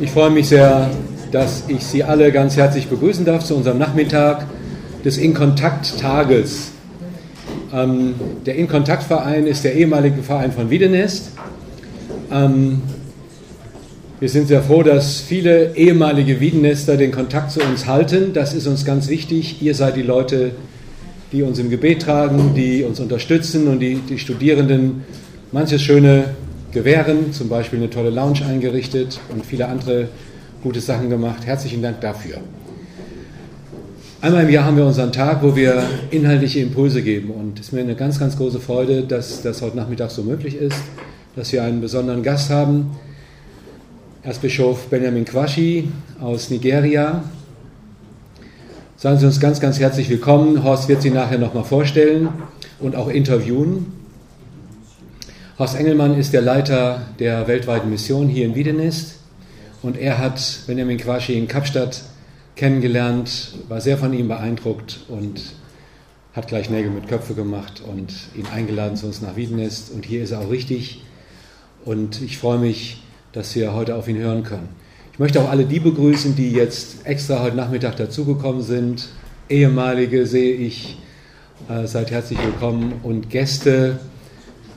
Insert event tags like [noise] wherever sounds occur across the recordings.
Ich freue mich sehr, dass ich Sie alle ganz herzlich begrüßen darf zu unserem Nachmittag des In-Kontakt-Tages. Ähm, der In-Kontakt-Verein ist der ehemalige Verein von Wiedenest. Ähm, wir sind sehr froh, dass viele ehemalige Wiedenester den Kontakt zu uns halten. Das ist uns ganz wichtig. Ihr seid die Leute, die uns im Gebet tragen, die uns unterstützen und die, die Studierenden manches Schöne gewähren, zum Beispiel eine tolle Lounge eingerichtet und viele andere gute Sachen gemacht. Herzlichen Dank dafür. Einmal im Jahr haben wir unseren Tag, wo wir inhaltliche Impulse geben. Und es ist mir eine ganz, ganz große Freude, dass das heute Nachmittag so möglich ist, dass wir einen besonderen Gast haben. Erzbischof Benjamin Quashi aus Nigeria. Sagen Sie uns ganz, ganz herzlich willkommen. Horst wird Sie nachher nochmal vorstellen und auch interviewen. Horst Engelmann ist der Leiter der weltweiten Mission hier in Wiedenest. Und er hat Benjamin Quashi in Kapstadt kennengelernt, war sehr von ihm beeindruckt und hat gleich Nägel mit Köpfe gemacht und ihn eingeladen zu uns nach Wiedenest. Und hier ist er auch richtig. Und ich freue mich, dass wir heute auf ihn hören können. Ich möchte auch alle die begrüßen, die jetzt extra heute Nachmittag dazugekommen sind. Ehemalige sehe ich, äh, seid herzlich willkommen. Und Gäste,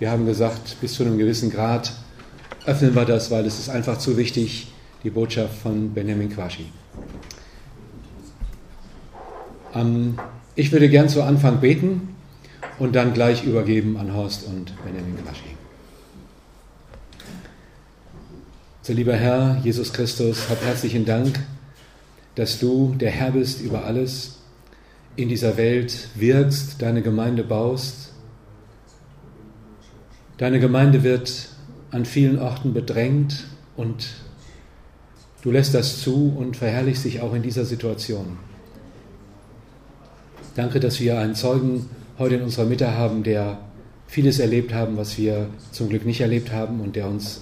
wir haben gesagt, bis zu einem gewissen Grad öffnen wir das, weil es ist einfach zu wichtig, die Botschaft von Benjamin Quashi. Ähm, ich würde gern zu Anfang beten und dann gleich übergeben an Horst und Benjamin Quashi. So, lieber Herr Jesus Christus, hab herzlichen Dank, dass du der Herr bist über alles, in dieser Welt wirkst, deine Gemeinde baust Deine Gemeinde wird an vielen Orten bedrängt und du lässt das zu und verherrlichst dich auch in dieser Situation. Danke, dass wir einen Zeugen heute in unserer Mitte haben, der vieles erlebt haben, was wir zum Glück nicht erlebt haben und der uns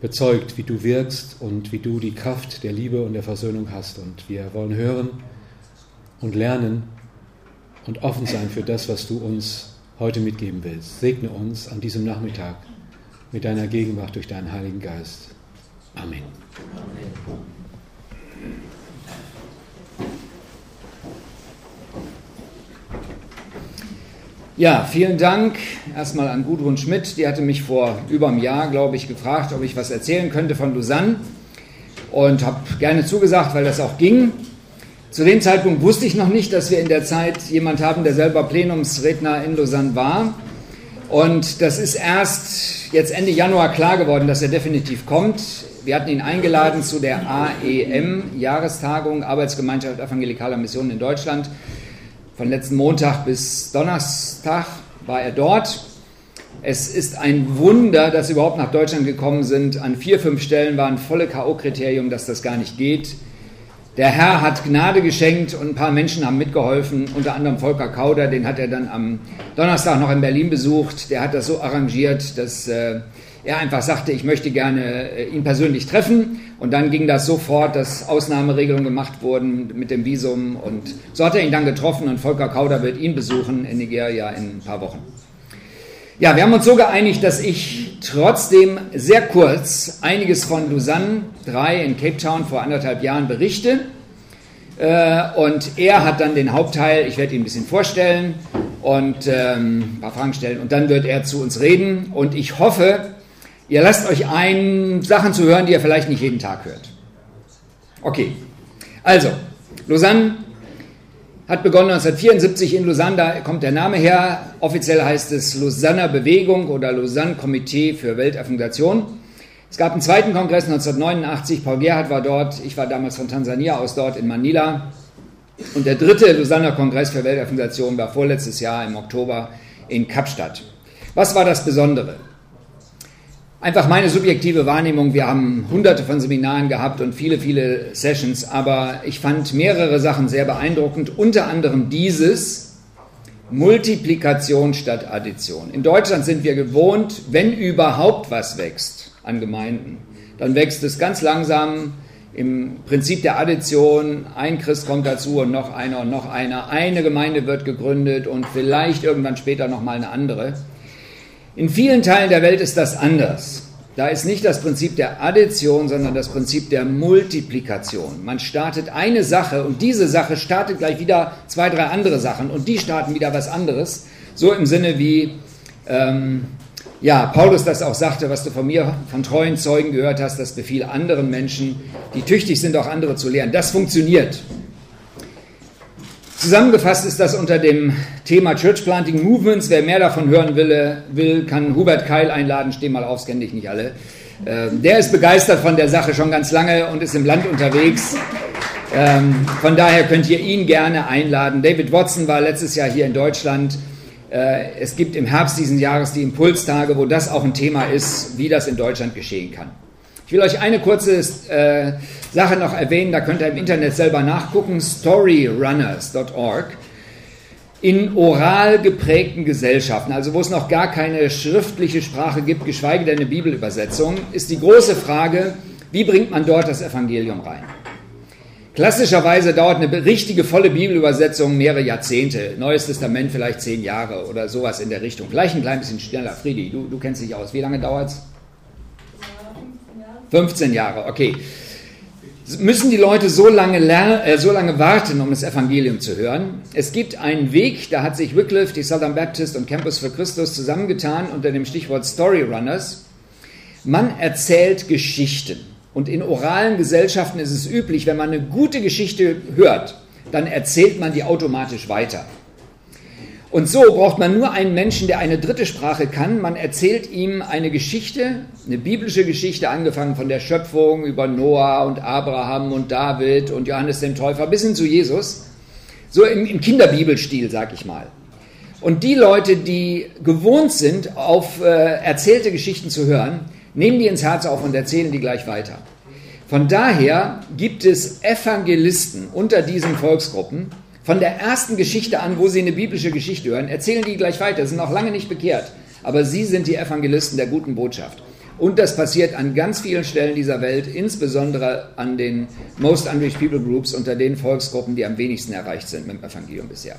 bezeugt, wie du wirkst und wie du die Kraft der Liebe und der Versöhnung hast. Und wir wollen hören und lernen und offen sein für das, was du uns heute mitgeben willst. Segne uns an diesem Nachmittag mit deiner Gegenwart durch deinen Heiligen Geist. Amen. Ja, vielen Dank erstmal an Gudrun Schmidt. Die hatte mich vor über einem Jahr, glaube ich, gefragt, ob ich was erzählen könnte von Lausanne. Und habe gerne zugesagt, weil das auch ging. Zu dem Zeitpunkt wusste ich noch nicht, dass wir in der Zeit jemand haben, der selber Plenumsredner in Lausanne war. Und das ist erst jetzt Ende Januar klar geworden, dass er definitiv kommt. Wir hatten ihn eingeladen zu der AEM-Jahrestagung, Arbeitsgemeinschaft Evangelikaler Missionen in Deutschland. Von letzten Montag bis Donnerstag war er dort. Es ist ein Wunder, dass sie überhaupt nach Deutschland gekommen sind. An vier, fünf Stellen war ein volle K.O.-Kriterium, dass das gar nicht geht. Der Herr hat Gnade geschenkt und ein paar Menschen haben mitgeholfen, unter anderem Volker Kauder, den hat er dann am Donnerstag noch in Berlin besucht. Der hat das so arrangiert, dass äh, er einfach sagte, ich möchte gerne äh, ihn persönlich treffen. Und dann ging das sofort, dass Ausnahmeregelungen gemacht wurden mit dem Visum. Und so hat er ihn dann getroffen und Volker Kauder wird ihn besuchen in Nigeria in ein paar Wochen. Ja, wir haben uns so geeinigt, dass ich trotzdem sehr kurz einiges von Lausanne 3 in Cape Town vor anderthalb Jahren berichte. Äh, und er hat dann den Hauptteil, ich werde ihn ein bisschen vorstellen und ähm, ein paar Fragen stellen und dann wird er zu uns reden. Und ich hoffe, ihr lasst euch ein, Sachen zu hören, die ihr vielleicht nicht jeden Tag hört. Okay, also, Lausanne hat begonnen 1974 in Lausanne, da kommt der Name her. Offiziell heißt es Lausanner Bewegung oder Lausanne Komitee für Weltöffentlichung. Es gab einen zweiten Kongress 1989, Paul Gerhardt war dort, ich war damals von Tansania aus dort in Manila. Und der dritte Lausanner Kongress für Weltöffentlichung war vorletztes Jahr im Oktober in Kapstadt. Was war das Besondere? Einfach meine subjektive Wahrnehmung, wir haben hunderte von Seminaren gehabt und viele, viele Sessions, aber ich fand mehrere Sachen sehr beeindruckend, unter anderem dieses Multiplikation statt Addition. In Deutschland sind wir gewohnt, wenn überhaupt was wächst an Gemeinden, dann wächst es ganz langsam im Prinzip der Addition, ein Christ kommt dazu und noch einer und noch einer, eine Gemeinde wird gegründet und vielleicht irgendwann später noch mal eine andere. In vielen Teilen der Welt ist das anders. Da ist nicht das Prinzip der Addition, sondern das Prinzip der Multiplikation. Man startet eine Sache und diese Sache startet gleich wieder zwei, drei andere Sachen und die starten wieder was anderes. So im Sinne wie ähm, ja, Paulus das auch sagte, was du von mir, von treuen Zeugen gehört hast, das befiel anderen Menschen, die tüchtig sind, auch andere zu lehren. Das funktioniert. Zusammengefasst ist das unter dem Thema Church Planting Movements. Wer mehr davon hören will, will kann Hubert Keil einladen. Steh mal auf, kenne ich nicht alle. Ähm, der ist begeistert von der Sache schon ganz lange und ist im Land unterwegs. Ähm, von daher könnt ihr ihn gerne einladen. David Watson war letztes Jahr hier in Deutschland äh, es gibt im Herbst diesen Jahres die Impulstage, wo das auch ein Thema ist, wie das in Deutschland geschehen kann. Ich will euch eine kurze äh, Sache noch erwähnen, da könnt ihr im Internet selber nachgucken, storyrunners.org. In oral geprägten Gesellschaften, also wo es noch gar keine schriftliche Sprache gibt, geschweige denn eine Bibelübersetzung, ist die große Frage, wie bringt man dort das Evangelium rein? Klassischerweise dauert eine richtige volle Bibelübersetzung mehrere Jahrzehnte. Neues Testament vielleicht zehn Jahre oder sowas in der Richtung. Gleich ein klein bisschen schneller. Friedi, du, du kennst dich aus. Wie lange dauert es? 15 Jahre, okay. Müssen die Leute so lange, äh, so lange warten, um das Evangelium zu hören? Es gibt einen Weg, da hat sich Wycliffe, die Southern Baptist und Campus für Christus zusammengetan unter dem Stichwort Storyrunners. Man erzählt Geschichten. Und in oralen Gesellschaften ist es üblich, wenn man eine gute Geschichte hört, dann erzählt man die automatisch weiter. Und so braucht man nur einen Menschen, der eine dritte Sprache kann. Man erzählt ihm eine Geschichte, eine biblische Geschichte, angefangen von der Schöpfung über Noah und Abraham und David und Johannes den Täufer bis hin zu Jesus. So im, im Kinderbibelstil, sag ich mal. Und die Leute, die gewohnt sind, auf äh, erzählte Geschichten zu hören, nehmen die ins Herz auf und erzählen die gleich weiter. Von daher gibt es Evangelisten unter diesen Volksgruppen. Von der ersten Geschichte an, wo sie eine biblische Geschichte hören, erzählen die gleich weiter, sind noch lange nicht bekehrt. Aber sie sind die Evangelisten der guten Botschaft. Und das passiert an ganz vielen Stellen dieser Welt, insbesondere an den Most Unreached People Groups, unter den Volksgruppen, die am wenigsten erreicht sind mit dem Evangelium bisher.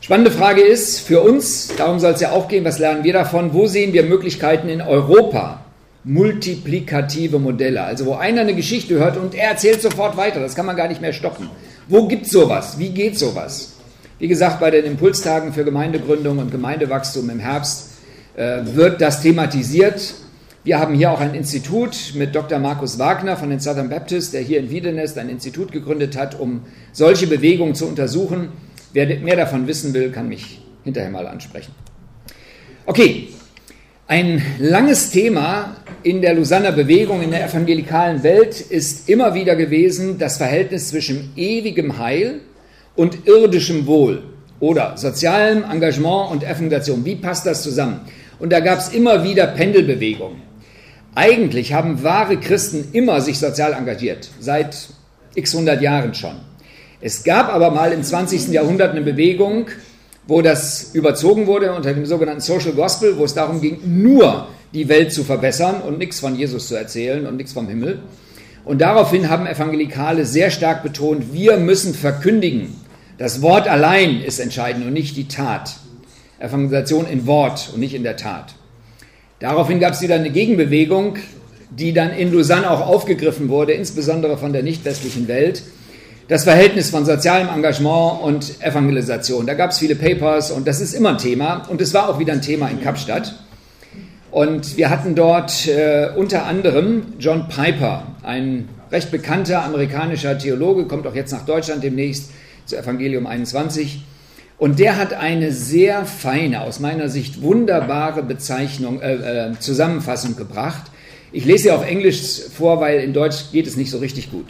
Spannende Frage ist für uns, darum soll es ja auch gehen, was lernen wir davon, wo sehen wir Möglichkeiten in Europa, multiplikative Modelle, also wo einer eine Geschichte hört und er erzählt sofort weiter, das kann man gar nicht mehr stoppen. Wo gibt sowas? Wie geht sowas? Wie gesagt, bei den Impulstagen für Gemeindegründung und Gemeindewachstum im Herbst äh, wird das thematisiert. Wir haben hier auch ein Institut mit Dr. Markus Wagner von den Southern Baptists, der hier in Wiedenest ein Institut gegründet hat, um solche Bewegungen zu untersuchen. Wer mehr davon wissen will, kann mich hinterher mal ansprechen. Okay, ein langes Thema in der Lausanner Bewegung, in der evangelikalen Welt ist immer wieder gewesen das Verhältnis zwischen ewigem Heil und irdischem Wohl oder sozialem Engagement und Evangelisation. Wie passt das zusammen? Und da gab es immer wieder Pendelbewegungen. Eigentlich haben wahre Christen immer sich sozial engagiert, seit x hundert Jahren schon. Es gab aber mal im 20. Jahrhundert eine Bewegung, wo das überzogen wurde unter dem sogenannten Social Gospel, wo es darum ging, nur die Welt zu verbessern und nichts von Jesus zu erzählen und nichts vom Himmel. Und daraufhin haben Evangelikale sehr stark betont, wir müssen verkündigen. Das Wort allein ist entscheidend und nicht die Tat. Evangelisation in Wort und nicht in der Tat. Daraufhin gab es wieder eine Gegenbewegung, die dann in Lausanne auch aufgegriffen wurde, insbesondere von der nicht westlichen Welt, das Verhältnis von sozialem Engagement und Evangelisation. Da gab es viele Papers und das ist immer ein Thema und es war auch wieder ein Thema in Kapstadt. Und wir hatten dort äh, unter anderem John Piper, ein recht bekannter amerikanischer Theologe, kommt auch jetzt nach Deutschland demnächst zu Evangelium 21. Und der hat eine sehr feine, aus meiner Sicht wunderbare Bezeichnung, äh, äh, Zusammenfassung gebracht. Ich lese sie auf Englisch vor, weil in Deutsch geht es nicht so richtig gut.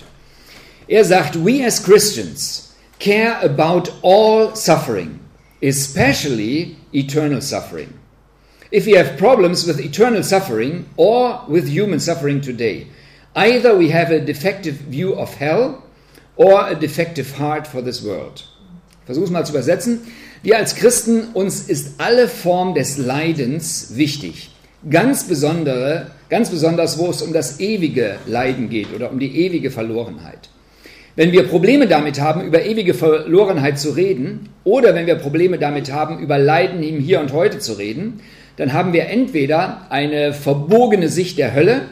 Er sagt, we as Christians care about all suffering, especially eternal suffering. If we have problems with eternal suffering or with human suffering today, either we have a defective view of hell or a defective heart for this world. Versuch's mal zu übersetzen. Wir als Christen, uns ist alle Form des Leidens wichtig. Ganz, besondere, ganz besonders, wo es um das ewige Leiden geht oder um die ewige Verlorenheit. Wenn wir Probleme damit haben, über ewige Verlorenheit zu reden, oder wenn wir Probleme damit haben, über Leiden im Hier und Heute zu reden, dann haben wir entweder eine verbogene Sicht der Hölle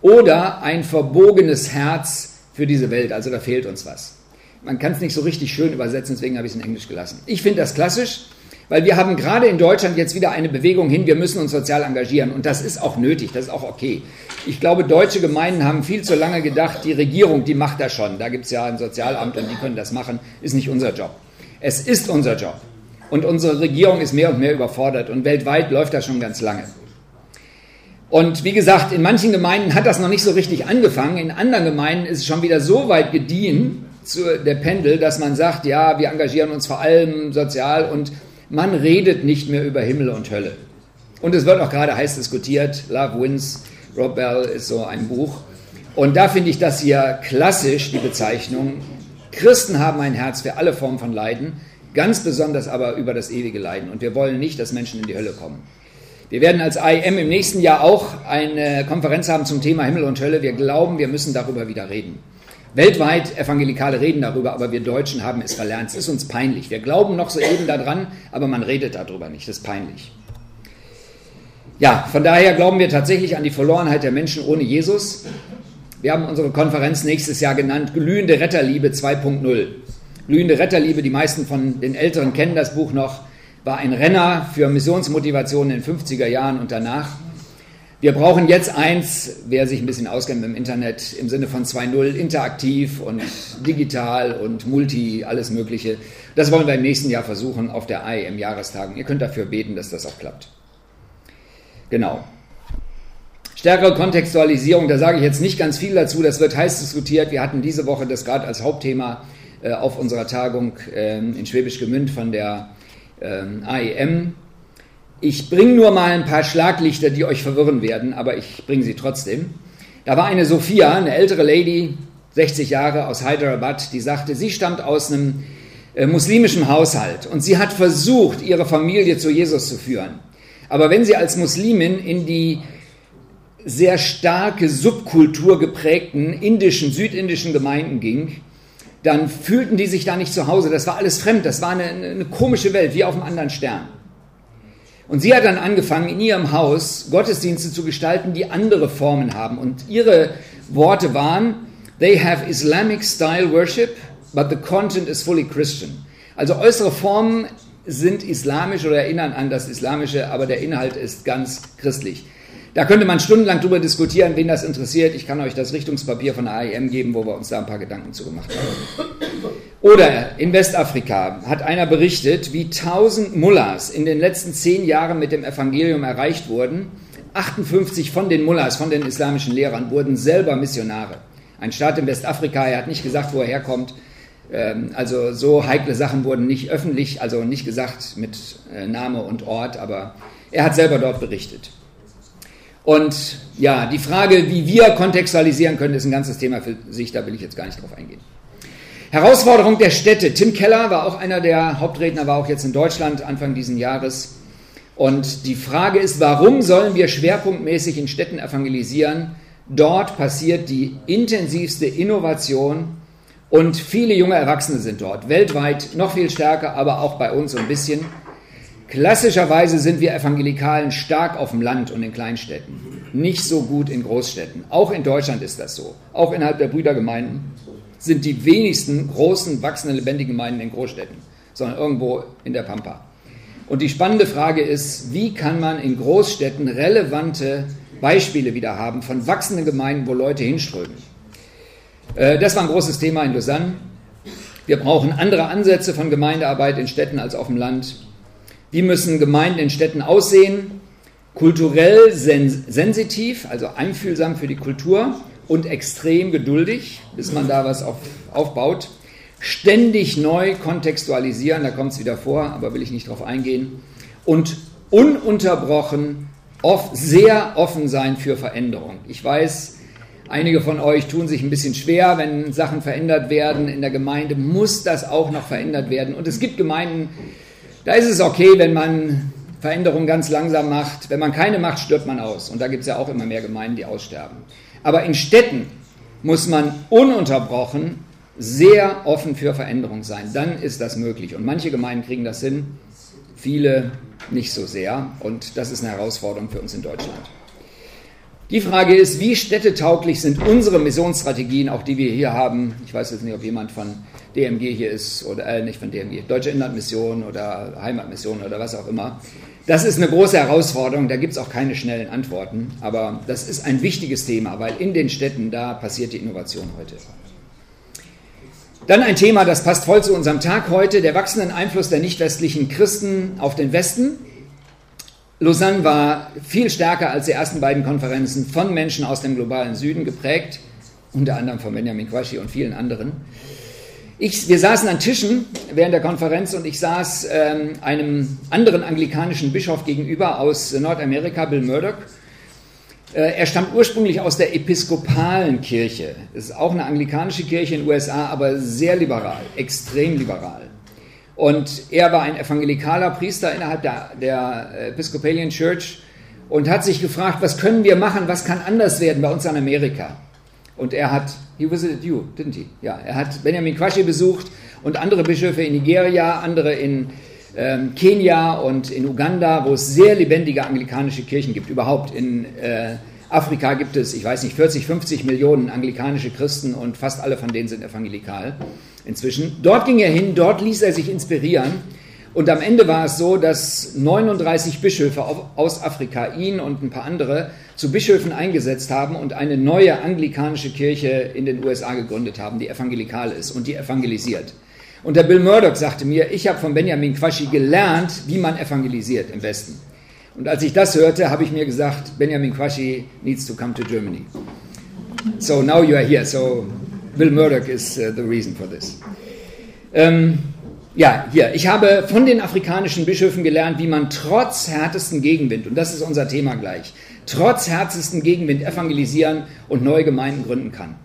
oder ein verbogenes Herz für diese Welt. Also da fehlt uns was. Man kann es nicht so richtig schön übersetzen, deswegen habe ich es in Englisch gelassen. Ich finde das klassisch, weil wir haben gerade in Deutschland jetzt wieder eine Bewegung hin, wir müssen uns sozial engagieren. Und das ist auch nötig, das ist auch okay. Ich glaube, deutsche Gemeinden haben viel zu lange gedacht, die Regierung, die macht das schon. Da gibt es ja ein Sozialamt und die können das machen, ist nicht unser Job. Es ist unser Job. Und unsere Regierung ist mehr und mehr überfordert. Und weltweit läuft das schon ganz lange. Und wie gesagt, in manchen Gemeinden hat das noch nicht so richtig angefangen. In anderen Gemeinden ist es schon wieder so weit gediehen, zu der Pendel, dass man sagt, ja, wir engagieren uns vor allem sozial und man redet nicht mehr über Himmel und Hölle. Und es wird auch gerade heiß diskutiert. Love Wins, Rob Bell ist so ein Buch. Und da finde ich das hier klassisch, die Bezeichnung. Christen haben ein Herz für alle Formen von Leiden, ganz besonders aber über das ewige Leiden. Und wir wollen nicht, dass Menschen in die Hölle kommen. Wir werden als IM im nächsten Jahr auch eine Konferenz haben zum Thema Himmel und Hölle. Wir glauben, wir müssen darüber wieder reden. Weltweit Evangelikale reden darüber, aber wir Deutschen haben es verlernt. Es ist uns peinlich. Wir glauben noch so eben daran, aber man redet darüber nicht. Das ist peinlich. Ja, von daher glauben wir tatsächlich an die Verlorenheit der Menschen ohne Jesus. Wir haben unsere Konferenz nächstes Jahr genannt Glühende Retterliebe 2.0. Glühende Retterliebe, die meisten von den Älteren kennen das Buch noch war ein Renner für Missionsmotivation in den 50er Jahren und danach. Wir brauchen jetzt eins, wer sich ein bisschen auskennt im Internet, im Sinne von 2.0, interaktiv und digital und multi, alles Mögliche. Das wollen wir im nächsten Jahr versuchen auf der AI im Jahrestagen. Ihr könnt dafür beten, dass das auch klappt. Genau. Stärkere Kontextualisierung, da sage ich jetzt nicht ganz viel dazu, das wird heiß diskutiert. Wir hatten diese Woche das gerade als Hauptthema äh, auf unserer Tagung äh, in Schwäbisch Gemünd von der ähm, AEM. Ich bringe nur mal ein paar Schlaglichter, die euch verwirren werden, aber ich bringe sie trotzdem. Da war eine Sophia, eine ältere Lady, 60 Jahre aus Hyderabad, die sagte, sie stammt aus einem äh, muslimischen Haushalt und sie hat versucht, ihre Familie zu Jesus zu führen. Aber wenn sie als Muslimin in die sehr starke Subkultur geprägten indischen, südindischen Gemeinden ging, dann fühlten die sich da nicht zu Hause. Das war alles fremd, das war eine, eine komische Welt, wie auf einem anderen Stern. Und sie hat dann angefangen, in ihrem Haus Gottesdienste zu gestalten, die andere Formen haben. Und ihre Worte waren, they have Islamic style worship, but the content is fully Christian. Also äußere Formen sind islamisch oder erinnern an das Islamische, aber der Inhalt ist ganz christlich. Da könnte man stundenlang drüber diskutieren, wen das interessiert. Ich kann euch das Richtungspapier von der AIM geben, wo wir uns da ein paar Gedanken zu gemacht haben. Oder in Westafrika hat einer berichtet, wie 1000 Mullahs in den letzten zehn Jahren mit dem Evangelium erreicht wurden. 58 von den Mullahs, von den islamischen Lehrern, wurden selber Missionare. Ein Staat in Westafrika, er hat nicht gesagt, wo er herkommt. Ähm, also so heikle Sachen wurden nicht öffentlich, also nicht gesagt mit äh, Name und Ort, aber er hat selber dort berichtet. Und ja, die Frage, wie wir kontextualisieren können, ist ein ganzes Thema für sich, da will ich jetzt gar nicht drauf eingehen. Herausforderung der Städte. Tim Keller war auch einer der Hauptredner, war auch jetzt in Deutschland Anfang dieses Jahres. Und die Frage ist, warum sollen wir schwerpunktmäßig in Städten evangelisieren? Dort passiert die intensivste Innovation und viele junge Erwachsene sind dort. Weltweit noch viel stärker, aber auch bei uns so ein bisschen. Klassischerweise sind wir Evangelikalen stark auf dem Land und in Kleinstädten, nicht so gut in Großstädten. Auch in Deutschland ist das so. Auch innerhalb der Brüdergemeinden sind die wenigsten großen, wachsenden, lebendigen Gemeinden in Großstädten, sondern irgendwo in der Pampa. Und die spannende Frage ist, wie kann man in Großstädten relevante Beispiele wieder haben von wachsenden Gemeinden, wo Leute hinströmen. Äh, das war ein großes Thema in Lausanne. Wir brauchen andere Ansätze von Gemeindearbeit in Städten als auf dem Land. Wie müssen Gemeinden in Städten aussehen? Kulturell sens sensitiv, also einfühlsam für die Kultur und extrem geduldig, bis man da was auf, aufbaut. Ständig neu kontextualisieren, da kommt es wieder vor, aber will ich nicht drauf eingehen. Und ununterbrochen, oft, sehr offen sein für Veränderung. Ich weiß, einige von euch tun sich ein bisschen schwer, wenn Sachen verändert werden in der Gemeinde, muss das auch noch verändert werden. Und es gibt Gemeinden, da ist es okay, wenn man Veränderungen ganz langsam macht. Wenn man keine macht, stirbt man aus. Und da gibt es ja auch immer mehr Gemeinden, die aussterben. Aber in Städten muss man ununterbrochen sehr offen für Veränderung sein. Dann ist das möglich. Und manche Gemeinden kriegen das hin, viele nicht so sehr. Und das ist eine Herausforderung für uns in Deutschland. Die Frage ist, wie städtetauglich sind unsere Missionsstrategien, auch die wir hier haben? Ich weiß jetzt nicht, ob jemand von DMG hier ist oder äh, nicht von DMG, Deutsche Inlandmission oder Heimatmission oder was auch immer. Das ist eine große Herausforderung, da gibt es auch keine schnellen Antworten, aber das ist ein wichtiges Thema, weil in den Städten da passiert die Innovation heute. Dann ein Thema, das passt voll zu unserem Tag heute, der wachsende Einfluss der nicht westlichen Christen auf den Westen. Lausanne war viel stärker als die ersten beiden Konferenzen von Menschen aus dem globalen Süden geprägt, unter anderem von Benjamin Quaschi und vielen anderen. Ich, wir saßen an Tischen während der Konferenz und ich saß ähm, einem anderen anglikanischen Bischof gegenüber aus Nordamerika, Bill Murdoch. Äh, er stammt ursprünglich aus der episkopalen Kirche. Das ist auch eine anglikanische Kirche in den USA, aber sehr liberal, extrem liberal. Und er war ein evangelikaler Priester innerhalb der, der Episcopalian Church und hat sich gefragt, was können wir machen, was kann anders werden bei uns in Amerika. Und er hat, he visited you, didn't he? Ja, er hat Benjamin Quaschi besucht und andere Bischöfe in Nigeria, andere in ähm, Kenia und in Uganda, wo es sehr lebendige anglikanische Kirchen gibt. Überhaupt in äh, Afrika gibt es, ich weiß nicht, 40, 50 Millionen anglikanische Christen und fast alle von denen sind evangelikal inzwischen. Dort ging er hin, dort ließ er sich inspirieren. Und am Ende war es so, dass 39 Bischöfe aus Afrika ihn und ein paar andere zu Bischöfen eingesetzt haben und eine neue anglikanische Kirche in den USA gegründet haben, die evangelikal ist und die evangelisiert. Und der Bill Murdoch sagte mir, ich habe von Benjamin Quaschi gelernt, wie man evangelisiert im Westen. Und als ich das hörte, habe ich mir gesagt, Benjamin Quaschi needs to come to Germany. So now you are here. So Bill Murdoch is uh, the reason for this. Ähm, ja, hier, ich habe von den afrikanischen Bischöfen gelernt, wie man trotz härtesten Gegenwind, und das ist unser Thema gleich, trotz härtesten Gegenwind evangelisieren und neue Gemeinden gründen kann.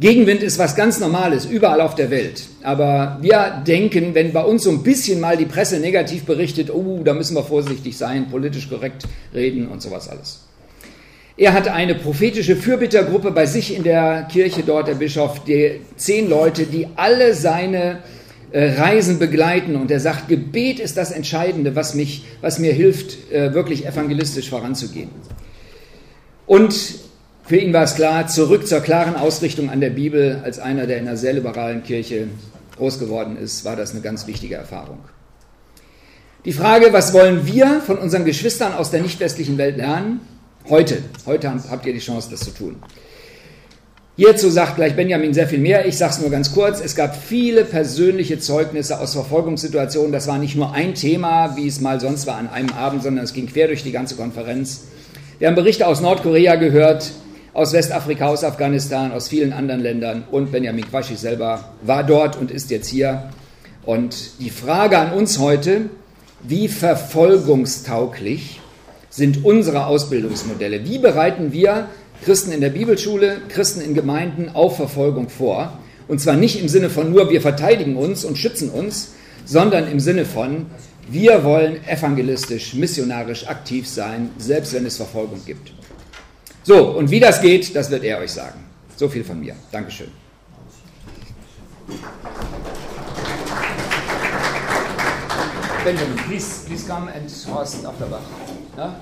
Gegenwind ist was ganz Normales, überall auf der Welt. Aber wir denken, wenn bei uns so ein bisschen mal die Presse negativ berichtet, oh, da müssen wir vorsichtig sein, politisch korrekt reden und sowas alles. Er hat eine prophetische Fürbittergruppe bei sich in der Kirche dort, der Bischof, die zehn Leute, die alle seine Reisen begleiten. Und er sagt, Gebet ist das Entscheidende, was, mich, was mir hilft, äh, wirklich evangelistisch voranzugehen. Und für ihn war es klar, zurück zur klaren Ausrichtung an der Bibel, als einer, der in einer sehr liberalen Kirche groß geworden ist, war das eine ganz wichtige Erfahrung. Die Frage, was wollen wir von unseren Geschwistern aus der nicht westlichen Welt lernen? Heute, heute habt ihr die Chance, das zu tun. Hierzu sagt gleich Benjamin sehr viel mehr. Ich sage es nur ganz kurz. Es gab viele persönliche Zeugnisse aus Verfolgungssituationen. Das war nicht nur ein Thema, wie es mal sonst war an einem Abend, sondern es ging quer durch die ganze Konferenz. Wir haben Berichte aus Nordkorea gehört, aus Westafrika, aus Afghanistan, aus vielen anderen Ländern. Und Benjamin Quaschi selber war dort und ist jetzt hier. Und die Frage an uns heute, wie verfolgungstauglich sind unsere Ausbildungsmodelle. Wie bereiten wir Christen in der Bibelschule, Christen in Gemeinden auf Verfolgung vor? Und zwar nicht im Sinne von nur, wir verteidigen uns und schützen uns, sondern im Sinne von, wir wollen evangelistisch, missionarisch aktiv sein, selbst wenn es Verfolgung gibt. So, und wie das geht, das wird er euch sagen. So viel von mir. Dankeschön. Benjamin, please, please come and Horst Afterbach. Ja?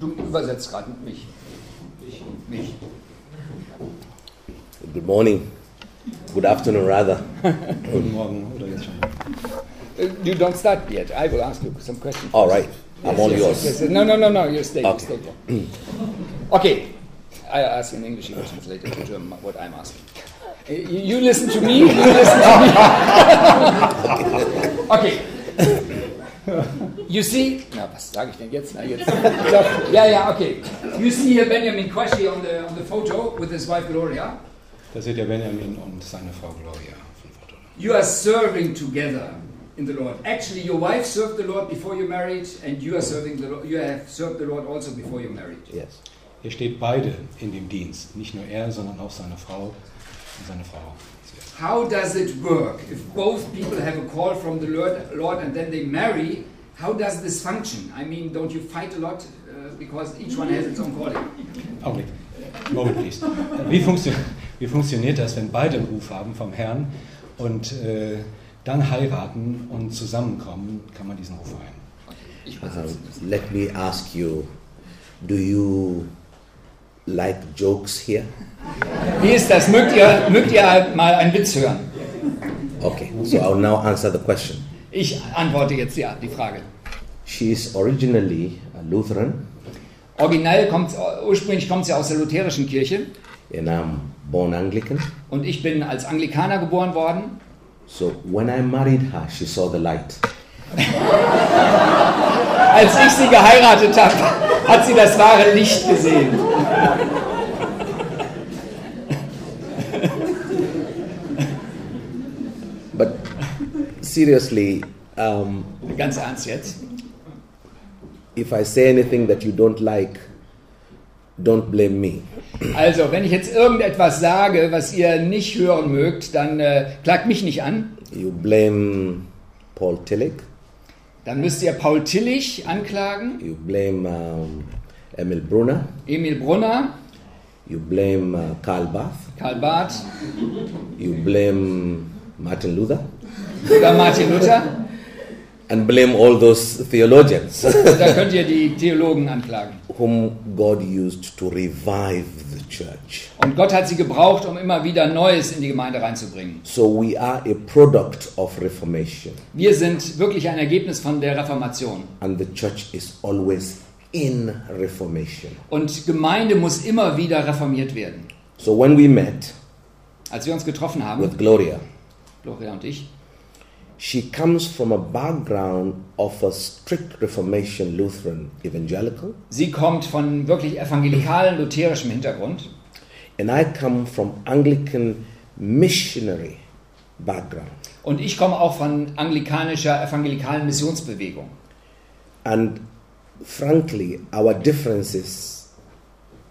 Du übersetzt gerade mich. Mich. Good morning. Good afternoon, rather. Guten Morgen oder jetzt schon. You don't start yet. I will ask you some questions. All right. I'm all yours. Yes, yes. No, no, no, no. You stay. you Okay. stay there. Okay. I ask in English. You translate it to German. What I'm asking. Uh, You, you listen to me. You listen to me. [laughs] okay. You see, na, was sage ich denn jetzt? Na, jetzt. Ja, ja, okay. You see here Benjamin Quashy on the, on the photo with his wife Gloria. Da seht ihr Benjamin und seine Frau Gloria von Fortuna. You are serving together in the Lord. Actually, your wife served the Lord before you married, and you are serving the Lord. You have served the Lord also before you married. Yes. Ihr steht beide in dem Dienst. Nicht nur er, sondern auch seine Frau und seine Frau. How does it work? If both people have a call from the Lord, Lord and then they marry, how does this function? I mean, don't you fight a lot uh, because each one has its own calling? Augenblick. Moment, please. Wie, funktio wie funktioniert das, wenn beide einen Ruf haben vom Herrn und äh, dann heiraten und zusammenkommen, kann man diesen Ruf ein? Uh, let me ask you do you like jokes here? Wie ist das? Mögt ihr, mögt ihr mal einen Witz hören? Okay, so I'll now answer the question. Ich antworte jetzt ja, die Frage. She is originally a Lutheran, Originell kommt ursprünglich kommt sie aus der lutherischen Kirche and I'm born Anglican. und ich bin als Anglikaner geboren worden. So when I married her, she saw the light. [laughs] Als ich sie geheiratet habe, hat sie das wahre Licht gesehen. But seriously, um, Ganz ernst jetzt. if I say anything that you don't like, don't blame me. Also, wenn ich jetzt irgendetwas sage, was ihr nicht hören mögt, dann äh, klagt mich nicht an. You blame Paul Tillich, Dann müsst ihr Paul Tillich anklagen, you blame um, Emil Brunner, Emil Brunner, you blame uh, Karl Barth, Karl Barth. You blame Martin Luther, oder Martin Luther. And blame all those theologians Da könnt ihr die Theologen anklagen. [laughs] whom God used to revive the church. Und Gott hat sie gebraucht, um immer wieder Neues in die Gemeinde reinzubringen. So we are a product of Reformation, Wir sind wirklich ein Ergebnis von der Reformation. and the church is always in Reformation. Und Gemeinde muss immer wieder reformiert werden. So when we met Als wir uns getroffen haben, with Gloria, Gloria und ich, she comes from a background of a strict Reformation Lutheran evangelical, sie kommt von wirklich evangelikalen, lutherischem Hintergrund. and I come from Anglican missionary background. Und ich komme auch von anglikanischer, evangelikalen Missionsbewegung. And frankly, our differences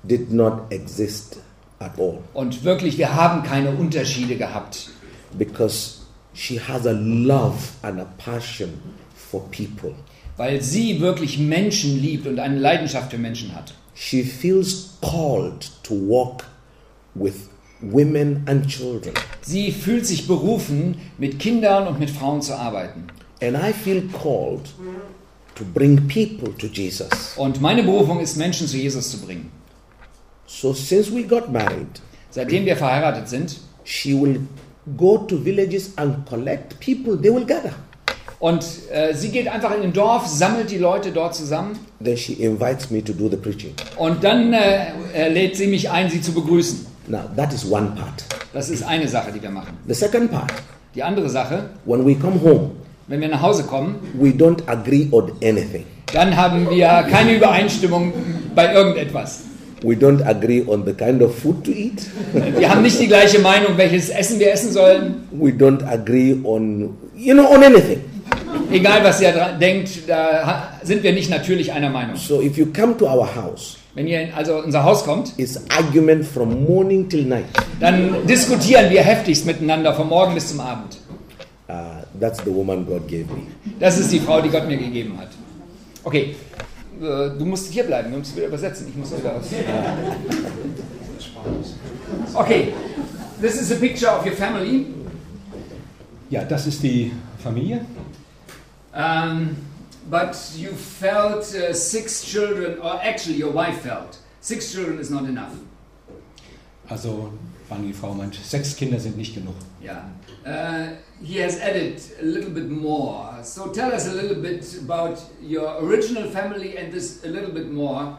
did not exist at all Und wirklich, wir haben keine Unterschiede gehabt. because she has a love and a passion for people. Weil sie wirklich Menschen liebt und eine Leidenschaft für Menschen hat. She feels called to walk with women and children. Sie fühlt sich berufen, mit Kindern und mit Frauen zu arbeiten. And I feel called to bring people to Jesus. Und meine Berufung ist, Menschen zu Jesus zu bringen. So since we got married, Seitdem wir verheiratet sind. she will go to villages and collect people, they will gather. Und äh, sie geht einfach in den Dorf, sammelt die Leute dort zusammen. Then she invites me to do the preaching. Und dann äh, äh, lädt sie mich ein, sie zu begrüßen. Now, that is one part. Das ist eine Sache, die wir machen. The second part, Die andere Sache, when we come home, wenn wir nach Hause kommen, we don't agree on anything. dann haben wir keine Übereinstimmung bei irgendetwas. We don't agree on the kind of food to eat. [laughs] Wir haben nicht die gleiche Meinung, welches Essen wir essen sollen. We don't agree on, you know, on anything. Egal, was ihr denkt, da sind wir nicht natürlich einer Meinung. So if you come to our house, Wenn ihr in also unser Haus kommt, it's argument from morning till night. dann diskutieren wir heftigst miteinander von morgen bis zum Abend. Uh, that's the woman God gave me. Das ist die Frau, die Gott mir gegeben hat. Okay, äh, du musst hier bleiben, wir müssen wieder übersetzen. Ich muss wieder raus. Okay, this is a picture of your family. Ja, das ist die Familie. Um, but you felt uh, six children, or actually your wife felt six children is not enough. Also, wann die Frau meint, sechs Kinder sind nicht genug. Yeah. Uh, he has added a little bit more. So tell us a little bit about your original family and this a little bit more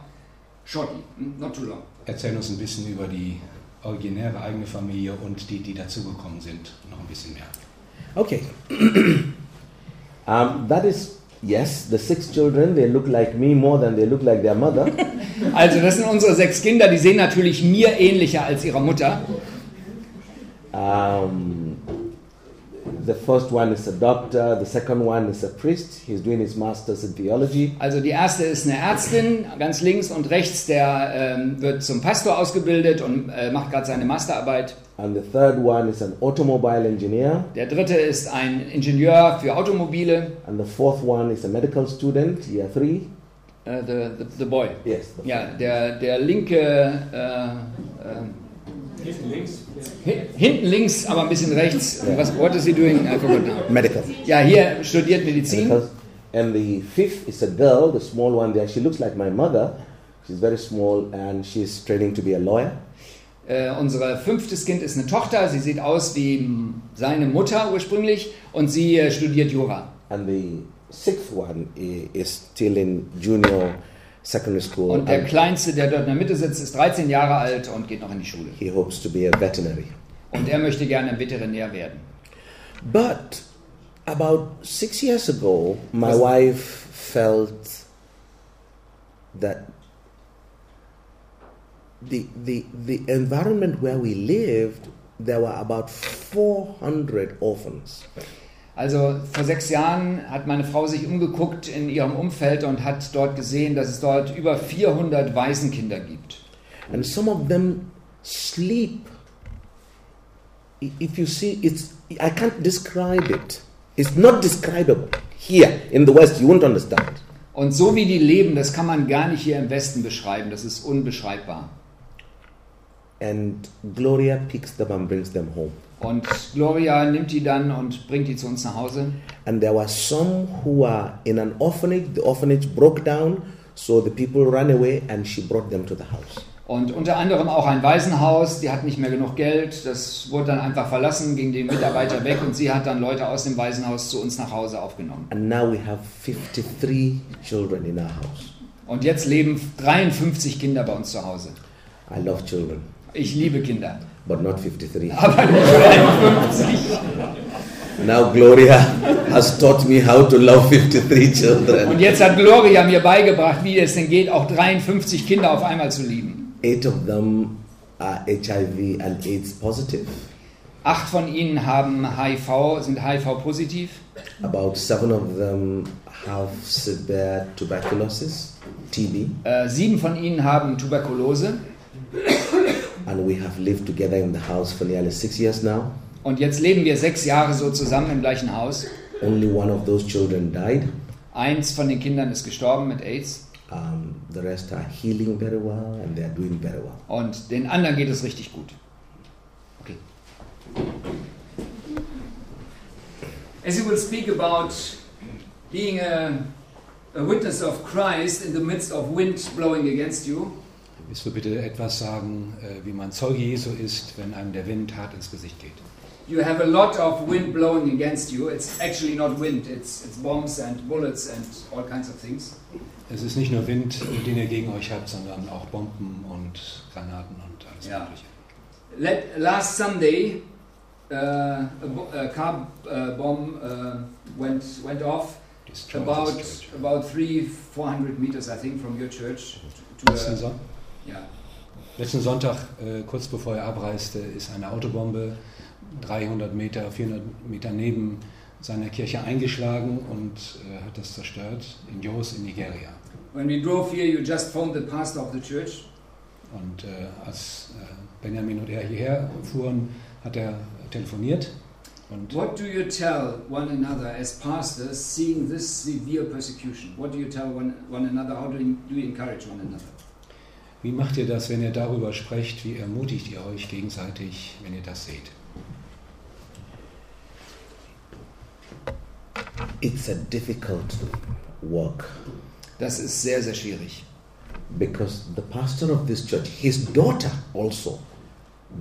shortly, mm, not too long. Erzähl uns ein bisschen über die originäre eigene Familie und die, die dazugekommen sind. Noch ein bisschen mehr. Okay. [clears throat] um, that is, yes, the six children, they look like me more than they look like their mother. [laughs] Also das sind unsere sechs Kinder, die sehen natürlich mir ähnlicher als ihrer Mutter. Um, Also die erste ist eine Ärztin, ganz links und rechts, der ähm, wird zum Pastor ausgebildet und äh, macht gerade seine Masterarbeit. And the third one is an automobile engineer. Der dritte ist ein Ingenieur für Automobile, And the fourth one is a medical student, year three. äh, the, the, the boy. Yes. the- Ja, der, der linke, äh, äh, Hinten links. hi- hinten links, aber ein bisschen rechts. Was what is he doing? I forgot now. Medical. Ja, hier studiert Medizin. Medical. And the fifth is a girl, the small one there. She looks like my mother. She's very small and she's training to be a lawyer. Äh, unser fünftes Kind ist eine Tochter. Sie sieht aus wie seine Mutter ursprünglich und sie äh, studiert Jura. And the sixth one is still in junior secondary school. Und der Kleinste, der dort in der Mitte sitzt, ist 13 Jahre alt und geht noch in die Schule. he hopes to be a veterinary. Und er möchte gerne Veterinär werden. But about six years ago, my Was- wife felt that the, the, the environment where we lived, there were about 400 orphans. Also vor sechs Jahren hat meine Frau sich umgeguckt in ihrem Umfeld und hat dort gesehen, dass es dort über 400 Waisenkinder gibt. And some of them sleep. If you see, it's, I can't describe it. It's not describable. Here in the West, you won't understand. Und so wie die leben, das kann man gar nicht hier im Westen beschreiben. Das ist unbeschreibbar. And Gloria picks them and brings them home. Und Gloria nimmt die dann und bringt die zu uns nach Hause. And there were some who were in an orphanage. The orphanage broke down, so the people ran away, and she brought them to the house. Und unter anderem auch ein Waisenhaus, die hat nicht mehr genug Geld, das wurde dann einfach verlassen, ging die Mitarbeiter weg und sie hat dann Leute aus dem Waisenhaus zu uns nach Hause aufgenommen. And now we have 53 children in our house. Und jetzt leben 53 Kinder bei uns zu Hause. I love children, Ich liebe Kinder. But not 53. Aber nicht 53. Now Gloria has taught me how to love 53 children. Und jetzt hat Gloria mir beigebracht, wie es denn geht, auch 53 Kinder auf einmal zu lieben. Eight of them are HIV and AIDS positive. Acht von ihnen haben HIV, sind HIV-positiv. About seven of them have severe tuberculosis, TB, Äh, sieben von ihnen haben Tuberkulose. And we have lived together in the house for nearly six years now. Und jetzt leben wir sechs Jahre so zusammen im gleichen Haus. Only one of those children died. Eins von den Kindern ist gestorben mit AIDS. Um, the rest are healing very well and they are doing very well. Und den anderen geht es richtig gut. Okay. As you will speak about being a, a witness of Christ in the midst of wind blowing against you, Willst du bitte etwas sagen, äh, wie man Zeuge Jesu ist, wenn einem der Wind hart ins Gesicht geht? you have a lot of wind blowing against you. It's actually not wind, it's, it's bombs and bullets and all kinds of things. Es ist nicht nur Wind, den ihr gegen euch habt, sondern auch Bomben und Granaten und alles Ja. Mögliche. Let, last Sunday, uh, a, a car uh, bomb uh, went, went off about about three, four hundred meters, I think, from your church to Letzten, a, Yeah. letzten Sonntag, äh, kurz bevor er abreiste, ist eine Autobombe 300 Meter, 400 Meter neben seiner Kirche eingeschlagen und äh, hat das zerstört in Jos in Nigeria. When we drove here, you just phoned the pastor of the church, Und äh, als äh, Benjamin und er hierher fuhren, hat er telefoniert und What do you tell one another as pastors seeing this severe persecution? What do you tell one, one another? How do you, do you encourage one another? Wie macht ihr das, wenn ihr darüber sprecht? Wie ermutigt ihr euch gegenseitig, wenn ihr das seht? It's a difficult work Das ist sehr, sehr schwierig. because the pastor of this church, his daughter also,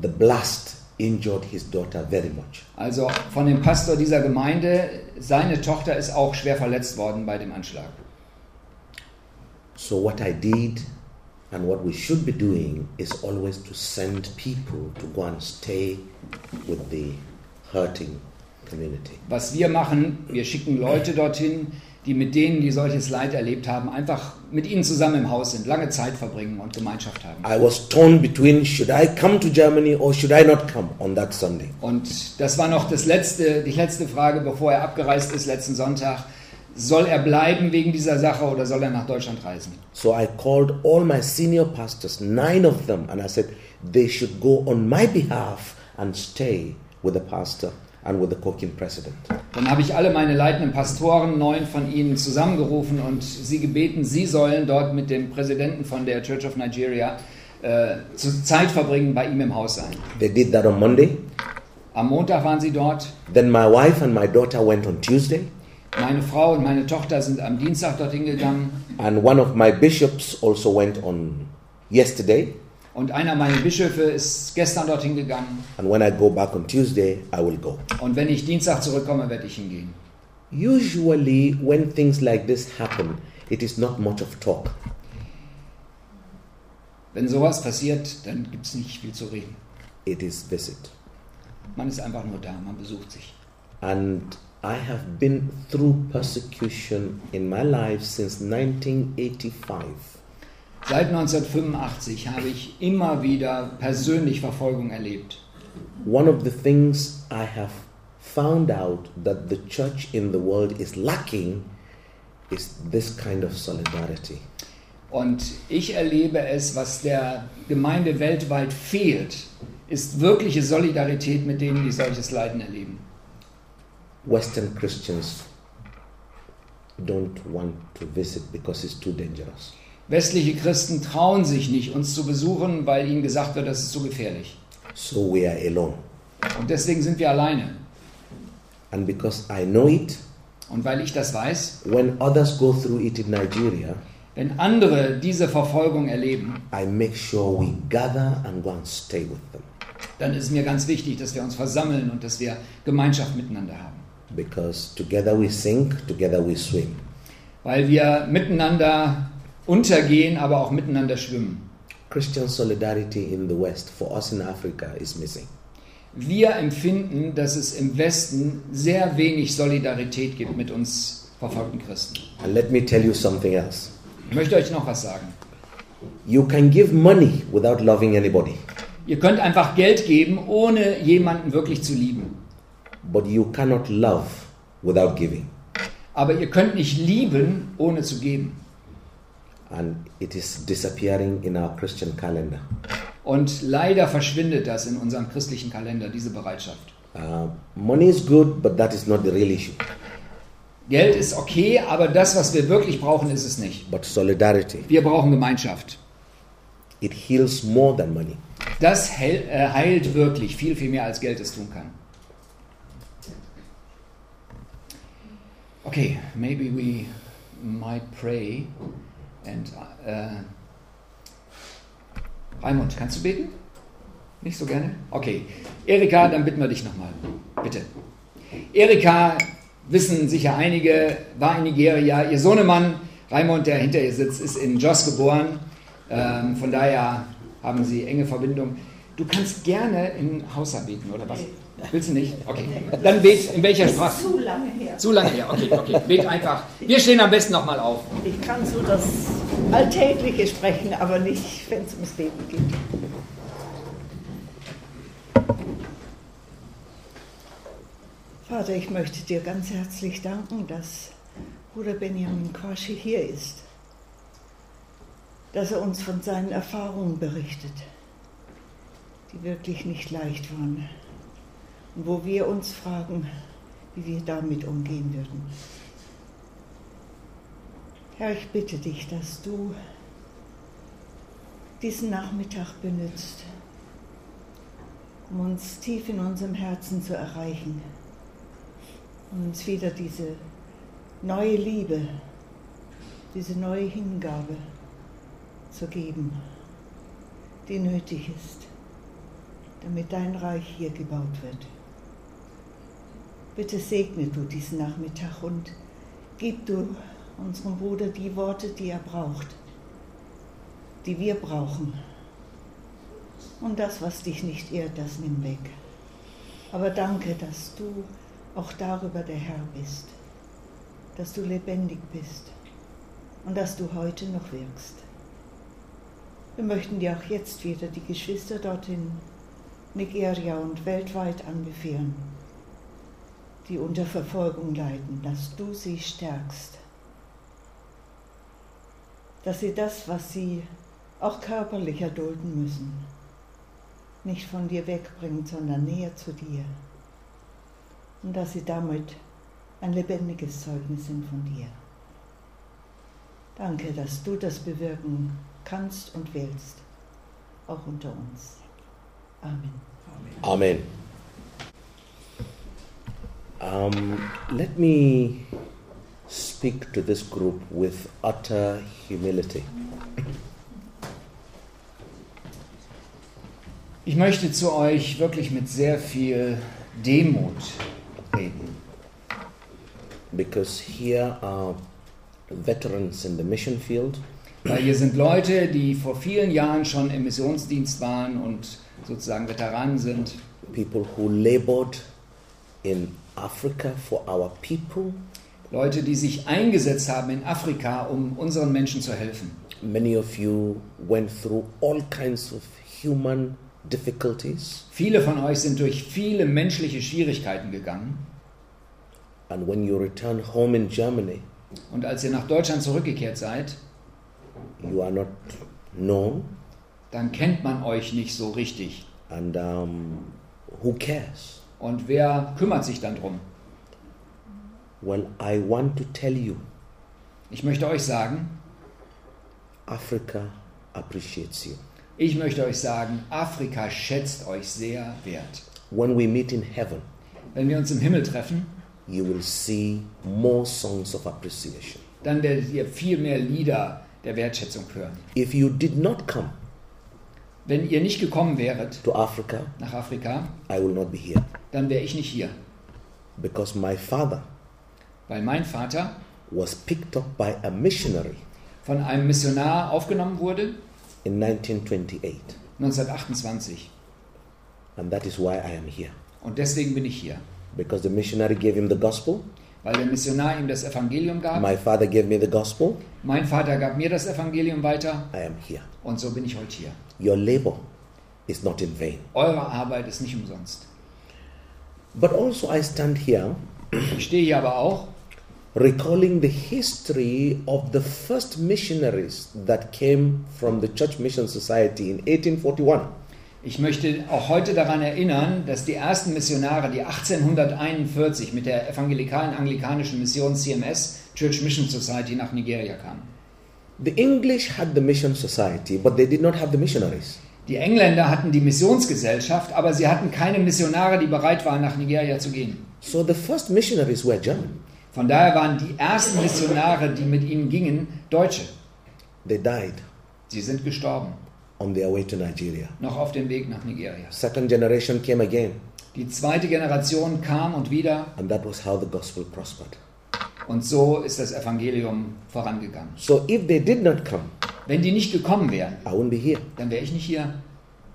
the blast injured his daughter very much. Also von dem Pastor dieser Gemeinde, seine Tochter ist auch schwer verletzt worden bei dem Anschlag. So, what I did and what we should be doing is always to send people to go and stay with the hurting community. Was wir machen, wir schicken Leute dorthin, die mit denen, die solches Leid erlebt haben, einfach mit ihnen zusammen im Haus sind, lange Zeit verbringen und Gemeinschaft haben. I was torn between should I come to Germany or should I not come on that Sunday? Und das war noch das letzte, die letzte Frage, bevor er abgereist ist letzten Sonntag. Soll er bleiben wegen dieser Sache oder soll er nach Deutschland reisen? So I called all my senior pastors, nine of them, and I said they should go on my behalf and stay with the pastor and with the Kokin president. Dann habe ich alle meine leitenden Pastoren, neun von ihnen, zusammengerufen und sie gebeten, sie sollen dort mit dem Präsidenten von der Church of Nigeria äh, zu Zeit verbringen, bei ihm im Haus sein. They did that on Monday. Am Montag waren sie dort, Then my wife and my daughter went on Tuesday. Meine Frau und meine Tochter sind am Dienstag dorthin gegangen And one of my bishops also went on yesterday. und einer meiner Bischöfe ist gestern dorthin gegangen. And when I go back on Tuesday, I will go. Und wenn ich Dienstag zurückkomme, werde ich hingehen. Usually, when things like this happen, it is not much of talk. Wenn sowas passiert, dann gibt es nicht viel zu reden. It is visit. Man ist einfach nur da, man besucht sich. And I have been through persecution in my life since 1985. Seit 1985 habe ich immer wieder persönlich Verfolgung erlebt. One of the things I have found out that the church in the world is lacking is this kind of solidarity. Und ich erlebe es, was der Gemeinde weltweit fehlt, ist wirkliche Solidarität mit denen, die solches Leiden erleben. Western Christians don't want to visit because it's too dangerous. Westliche Christen trauen sich nicht, uns zu besuchen, weil ihnen gesagt wird, das ist zu gefährlich. So we are alone. Und deswegen sind wir alleine. And because I know it, Und weil ich das weiß, when others go through it in Nigeria, wenn andere diese Verfolgung erleben, I make sure we gather and go and stay with them. dann ist mir ganz wichtig, dass wir uns versammeln und dass wir Gemeinschaft miteinander haben. Because together we sink, together we swim. Weil wir miteinander untergehen, aber auch miteinander schwimmen. Christian solidarity in the West for us in Africa is missing. Wir empfinden, dass es im Westen sehr wenig Solidarität gibt mit uns verfolgten Christen. And let me tell you something else. Ich möchte euch noch was sagen. You can give money without loving anybody, Ihr könnt einfach Geld geben, ohne jemanden wirklich zu lieben. But you cannot love without giving. Aber ihr könnt nicht lieben, ohne zu geben. And it is disappearing in our Christian calendar. Und leider verschwindet das in unserem christlichen Kalender, diese Bereitschaft. Uh, money is good, but that is not the real issue. Geld ist okay, aber das, was wir wirklich brauchen, ist es nicht. But solidarity, Wir brauchen Gemeinschaft. it heals more than money. Das äh, heilt wirklich viel, viel mehr, als Geld es tun kann. Okay, maybe we might pray. And, äh, Raimund, kannst du beten? Nicht so gerne? Okay. Erika, dann bitten wir dich nochmal. Bitte. Erika, wissen sicher einige, war in Nigeria. Ihr Sohnemann, Raimund, der hinter ihr sitzt, ist in Jos geboren. Ähm, von daher haben sie enge Verbindung. Du kannst gerne in Hausa beten, oder was? Willst du nicht? Okay. Dann bet in welcher Sprache? Zu lange her. Zu lange her. Okay, okay. Bet einfach. Wir stehen am besten nochmal auf. Ich kann so das Alltägliche sprechen, aber nicht, wenn es ums Beten geht. Vater, ich möchte dir ganz herzlich danken, dass Bruder Benjamin Quaschi hier ist, dass er uns von seinen Erfahrungen berichtet, die wirklich nicht leicht waren und wo wir uns fragen, wie wir damit umgehen würden. Herr, ich bitte dich, dass du diesen Nachmittag benutzt, um uns tief in unserem Herzen zu erreichen und uns wieder diese neue Liebe, diese neue Hingabe zu geben, die nötig ist, damit dein Reich hier gebaut wird. Bitte segne du diesen Nachmittag und gib du unserem Bruder die Worte, die er braucht, die wir brauchen. Und das, was dich nicht ehrt, das nimm weg. Aber danke, dass du auch darüber der Herr bist, dass du lebendig bist und dass du heute noch wirkst. Wir möchten dir auch jetzt wieder die Geschwister dort in Nigeria und weltweit anbefehlen, die unter Verfolgung leiden, dass du sie stärkst, dass sie das, was sie auch körperlich erdulden müssen, nicht von dir wegbringt, sondern näher zu dir. Und dass sie damit ein lebendiges Zeugnis sind von dir. Danke, dass du das bewirken kannst und willst, auch unter uns. Amen. Amen. Um, let me speak to this group with utter humility. Ich möchte zu euch wirklich mit sehr viel Demut reden. Because here are veterans in the mission field, Weil hier sind Leute, die vor vielen Jahren schon im Missionsdienst waren und sozusagen Veteranen sind. people who labored in Africa for our people. Leute, die sich eingesetzt haben in Afrika, um unseren Menschen zu helfen. Many of you went through all kinds of human difficulties. Viele von euch sind durch viele menschliche Schwierigkeiten gegangen. And when you return home in Germany, Und als ihr nach Deutschland zurückgekehrt seid, you are not known. dann kennt man euch nicht so richtig. And um, who cares? Und wer kümmert sich dann drum? Well, I want to tell you Ich möchte euch sagen, Africa appreciates you. ich möchte euch sagen, Afrika schätzt euch sehr wert. When we meet in heaven, Wenn wir uns im Himmel treffen, you will see more songs of appreciation. dann werdet ihr viel mehr Lieder der Wertschätzung hören. If you did not come Wenn ihr nicht gekommen wäret to Africa, nach Afrika, I will not be here dann wäre ich nicht hier. because my father Weil mein Vater was picked up by a missionary von einem Missionar aufgenommen wurde, in 1928. 1928. And that is why I am here. Und deswegen bin ich hier. Because the missionary gave him the gospel, Weil der Missionar ihm das Evangelium gab. my father gave me the gospel, Mein Vater gab mir das Evangelium weiter. I am here. Und so bin ich heute hier. Your labor is not in vain. Eure Arbeit ist nicht umsonst. But also, I stand here Ich stehe hier aber auch recalling the history of the first missionaries that came from the Church Mission Society in 1841. Ich möchte auch heute daran erinnern, dass die ersten Missionare, die 1841 mit der evangelikalen anglikanischen Mission CMS, Church Mission Society, nach Nigeria kamen. The English had the Mission Society, but they did not have the missionaries. Die Engländer hatten die Missionsgesellschaft, aber sie hatten keine Missionare, die bereit waren, nach Nigeria zu gehen. So the first missionaries were German. Von daher waren die ersten Missionare, die mit ihnen gingen, Deutsche. They died Sie sind gestorben, on their way to Nigeria. noch auf dem Weg nach Nigeria. Second generation came again, Die zweite Generation kam und wieder and that was how the gospel prospered. Und so ist das Evangelium vorangegangen. So if they did not come, Wenn die nicht gekommen wären, I wouldn't be here. dann wäre ich nicht hier.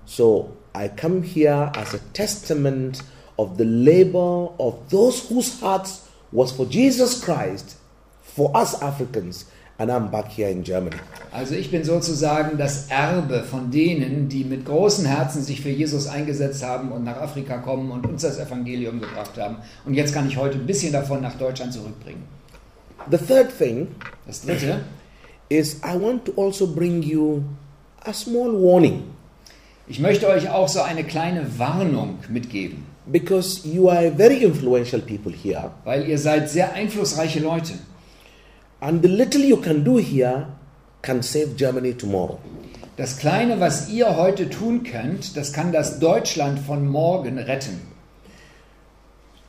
So I come here as a testament of the labor of those whose hearts was for Jesus Christ, for us Africans, and I'm back here in Germany. Also ich bin sozusagen das Erbe von denen, die mit großem Herzen sich für Jesus eingesetzt haben und nach Afrika kommen und uns das Evangelium gebracht haben. Und jetzt kann ich heute ein bisschen davon nach Deutschland zurückbringen. The third thing Das Dritte, is I want to also bring you a small warning ich möchte euch auch so eine kleine Warnung mitgeben, because you are very influential people here, weil ihr seid sehr einflussreiche Leute. and the little you can do here can save Germany tomorrow. Das Kleine, was ihr heute tun könnt, das kann das Deutschland von morgen retten.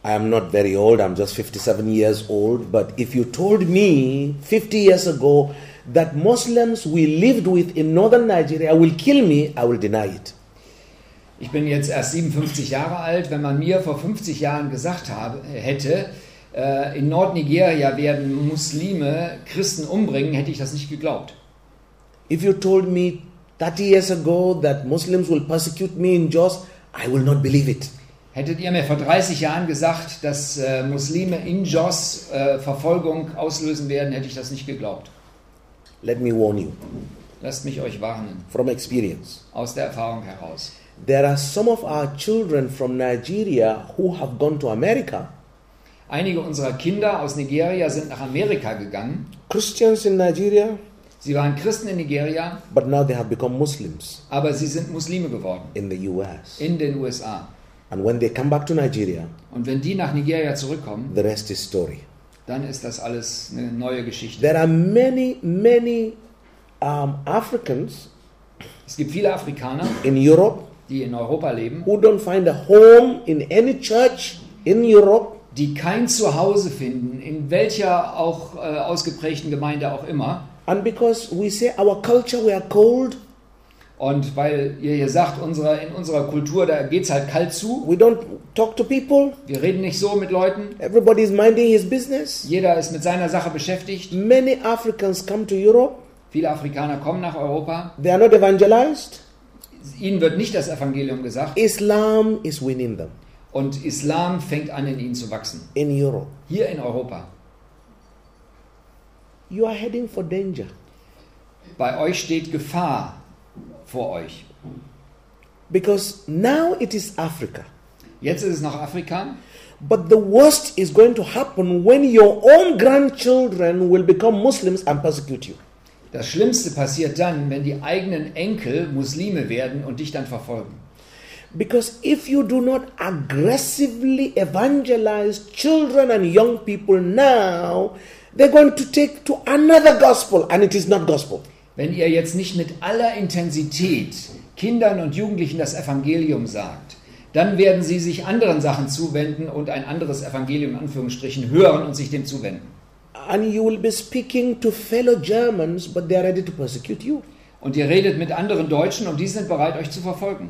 I am not very old, I'm just 57 years old, but if you told me 50 years ago that Muslims we lived with in northern Nigeria will kill me, I will deny it. Ich bin jetzt erst 57 Jahre alt. Wenn man mir vor 50 Jahren gesagt habe, hätte, äh, in Nordnigeria werden Muslime Christen umbringen, hätte ich das nicht geglaubt. If you told me 30 years ago that Muslims will persecute me in Jos, I will not believe it. Hättet ihr mir vor 30 Jahren gesagt, dass äh, Muslime in Jos äh, Verfolgung auslösen werden, hätte ich das nicht geglaubt. Let me warn you Lasst mich euch warnen, from experience. aus der Erfahrung heraus. There are some of our children from Nigeria who have gone to America, Einige unserer Kinder aus Nigeria sind nach Amerika gegangen. Christians in Nigeria, Sie waren Christen in Nigeria, but now they have become Muslims aber sie sind Muslime geworden in the US. in den USA. And when they come back to Nigeria, Und wenn die nach Nigeria zurückkommen, the rest is story. dann ist das alles eine neue Geschichte. There are many, many um, Africans Es gibt viele Afrikaner, in Europe die in Europa leben, who don't find a home in any church in Europe die kein Zuhause finden, in welcher auch äh, ausgeprägten Gemeinde auch immer. And because we say our culture, we are cold, Und weil ihr hier sagt, unsere, in unserer Kultur, da geht es halt kalt zu. we don't talk to people, Wir reden nicht so mit Leuten. everybody's minding his business. Jeder ist mit seiner Sache beschäftigt. Many Africans come to Europe, Viele Afrikaner kommen nach Europa. they are not evangelized. Ihnen wird nicht das Evangelium gesagt. Islam is winning them Und Islam fängt an, in ihnen zu wachsen. in Europe. Hier in Europa. You are heading for danger. Bei euch steht Gefahr vor euch. Because now it is Africa. Jetzt ist es noch Afrika. But the worst is going to happen when your own grandchildren will become Muslims and persecute you. Das Schlimmste passiert dann, wenn die eigenen Enkel Muslime werden und dich dann verfolgen. Because if you do not aggressively evangelize children and young people now, they're going to take to another gospel and it is not gospel. Wenn ihr jetzt nicht mit aller Intensität Kindern und Jugendlichen das Evangelium sagt, dann werden sie sich anderen Sachen zuwenden und ein anderes Evangelium in Anführungsstrichen hören und sich dem zuwenden. And you will be speaking to fellow Germans, but they are ready to persecute you. Und ihr redet mit anderen Deutschen und die sind bereit, euch zu verfolgen.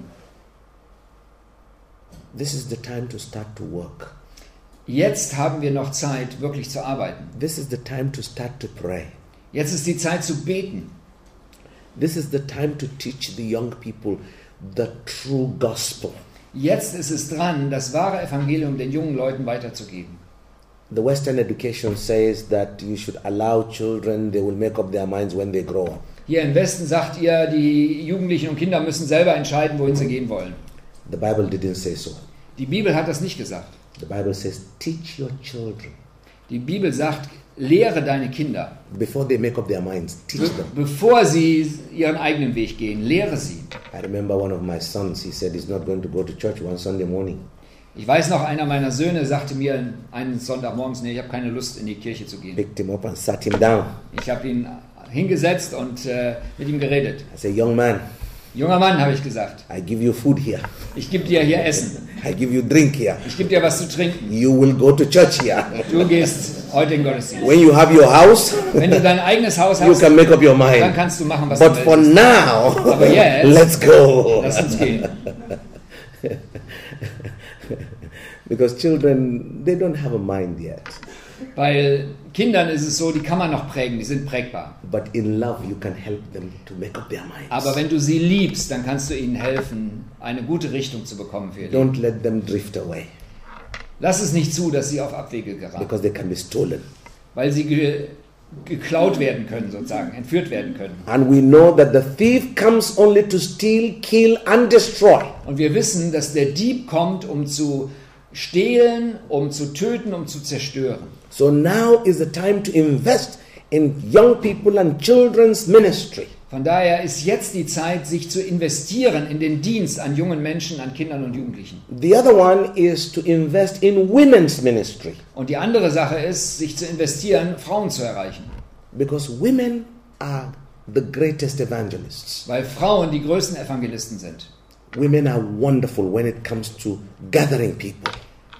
This is the time to start to work. Jetzt haben wir noch Zeit, wirklich zu arbeiten. This is the time to start to pray. Jetzt ist die Zeit zu beten. This is the time to teach the young people the true gospel. Jetzt ist es dran, das wahre Evangelium den jungen Leuten weiterzugeben. The Western education says that you should allow children, they will make up their minds when they grow up. Hier im Westen sagt ihr, die Jugendlichen und Kinder müssen selber entscheiden, wohin sie gehen wollen. The Bible didn't say so. Die Bibel hat das nicht gesagt. The Bible says, teach your children Die Bibel sagt, lehre deine Kinder, before they make up their minds. Teach them. bevor sie ihren eigenen Weg gehen. Lehre sie. I remember one of my sons, he said he's not going to go to church one Sunday morning. Ich weiß noch, einer meiner Söhne sagte mir einen Sonntagmorgens, nee, ich habe keine Lust, in die Kirche zu gehen. Picked him up and sat him down. Ich habe ihn hingesetzt und äh, mit ihm geredet. I said, Young man, Junger Mann, habe ich gesagt, I give you food here. ich gebe dir hier Essen. I give you drink here. Ich gebe dir was zu trinken. You will go to church here. Du gehst heute in Gottesdienst. When you have your house, Wenn du dein eigenes Haus you hast, can make up your dann mind. kannst du machen, was But du for willst. now, Aber jetzt- [laughs] let's go. Lass uns gehen. [laughs] Because children, they don't have a mind yet. Weil Kindern ist es so, die kann man noch prägen, die sind prägbar. But in love, you can help them to make up their minds. Aber wenn du sie liebst, dann kannst du ihnen helfen, eine gute Richtung zu bekommen für ihr. Don't let them drift away Lass es nicht zu, dass sie auf Abwege geraten, because they can be stolen. weil sie ge geklaut werden können, sozusagen, entführt werden können. And we know that the thief comes only to steal, kill, and destroy. Und wir wissen, dass der Dieb kommt, um zu stehlen, um zu töten, um zu zerstören. So now is the time to invest in young people and children's ministry. Von daher ist jetzt die Zeit, sich zu investieren in den Dienst an jungen Menschen, an Kindern und Jugendlichen. The other one is to invest in women's ministry Und die andere Sache ist, sich zu investieren, Frauen zu erreichen. because women are the greatest evangelists. Weil Frauen die größten Evangelisten sind. Women are wonderful when it comes to gathering people.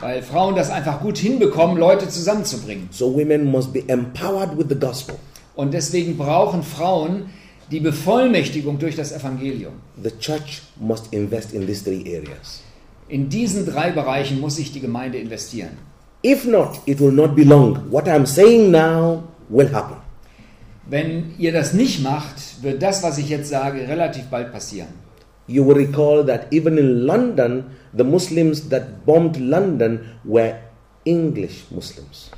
Weil Frauen das einfach gut hinbekommen, Leute zusammenzubringen. So women must be empowered with the gospel. Und deswegen brauchen Frauen die Bevollmächtigung durch das Evangelium. The church must invest in these three areas. In diesen drei Bereichen muss sich die Gemeinde investieren. If not, it will not be long. What I'm saying now will happen. Wenn ihr das nicht macht, wird das, was ich jetzt sage, relativ bald passieren. You will recall that even in London, the Muslims that bombed London were English Muslims.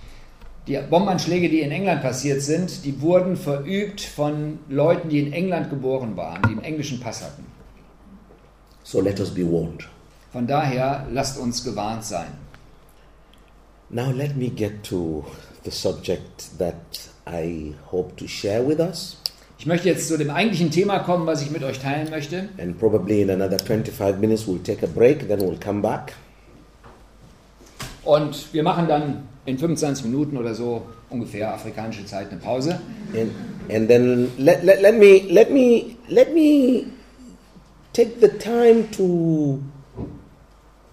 Die Bombenanschläge, die in England passiert sind, die wurden verübt von Leuten, die in England geboren waren, die einen englischen Pass hatten. So let us be warned. Von daher lasst uns gewarnt sein. Now let me get to the subject that I hope to share with us. Ich möchte jetzt zu dem eigentlichen Thema kommen, was ich mit euch teilen möchte. And probably in another 25 minutes we'll take a break, then we'll come back. Und wir machen dann in 25 Minuten oder so ungefähr afrikanische Zeit eine Pause. And, and then let, let, let me let me let me take the time to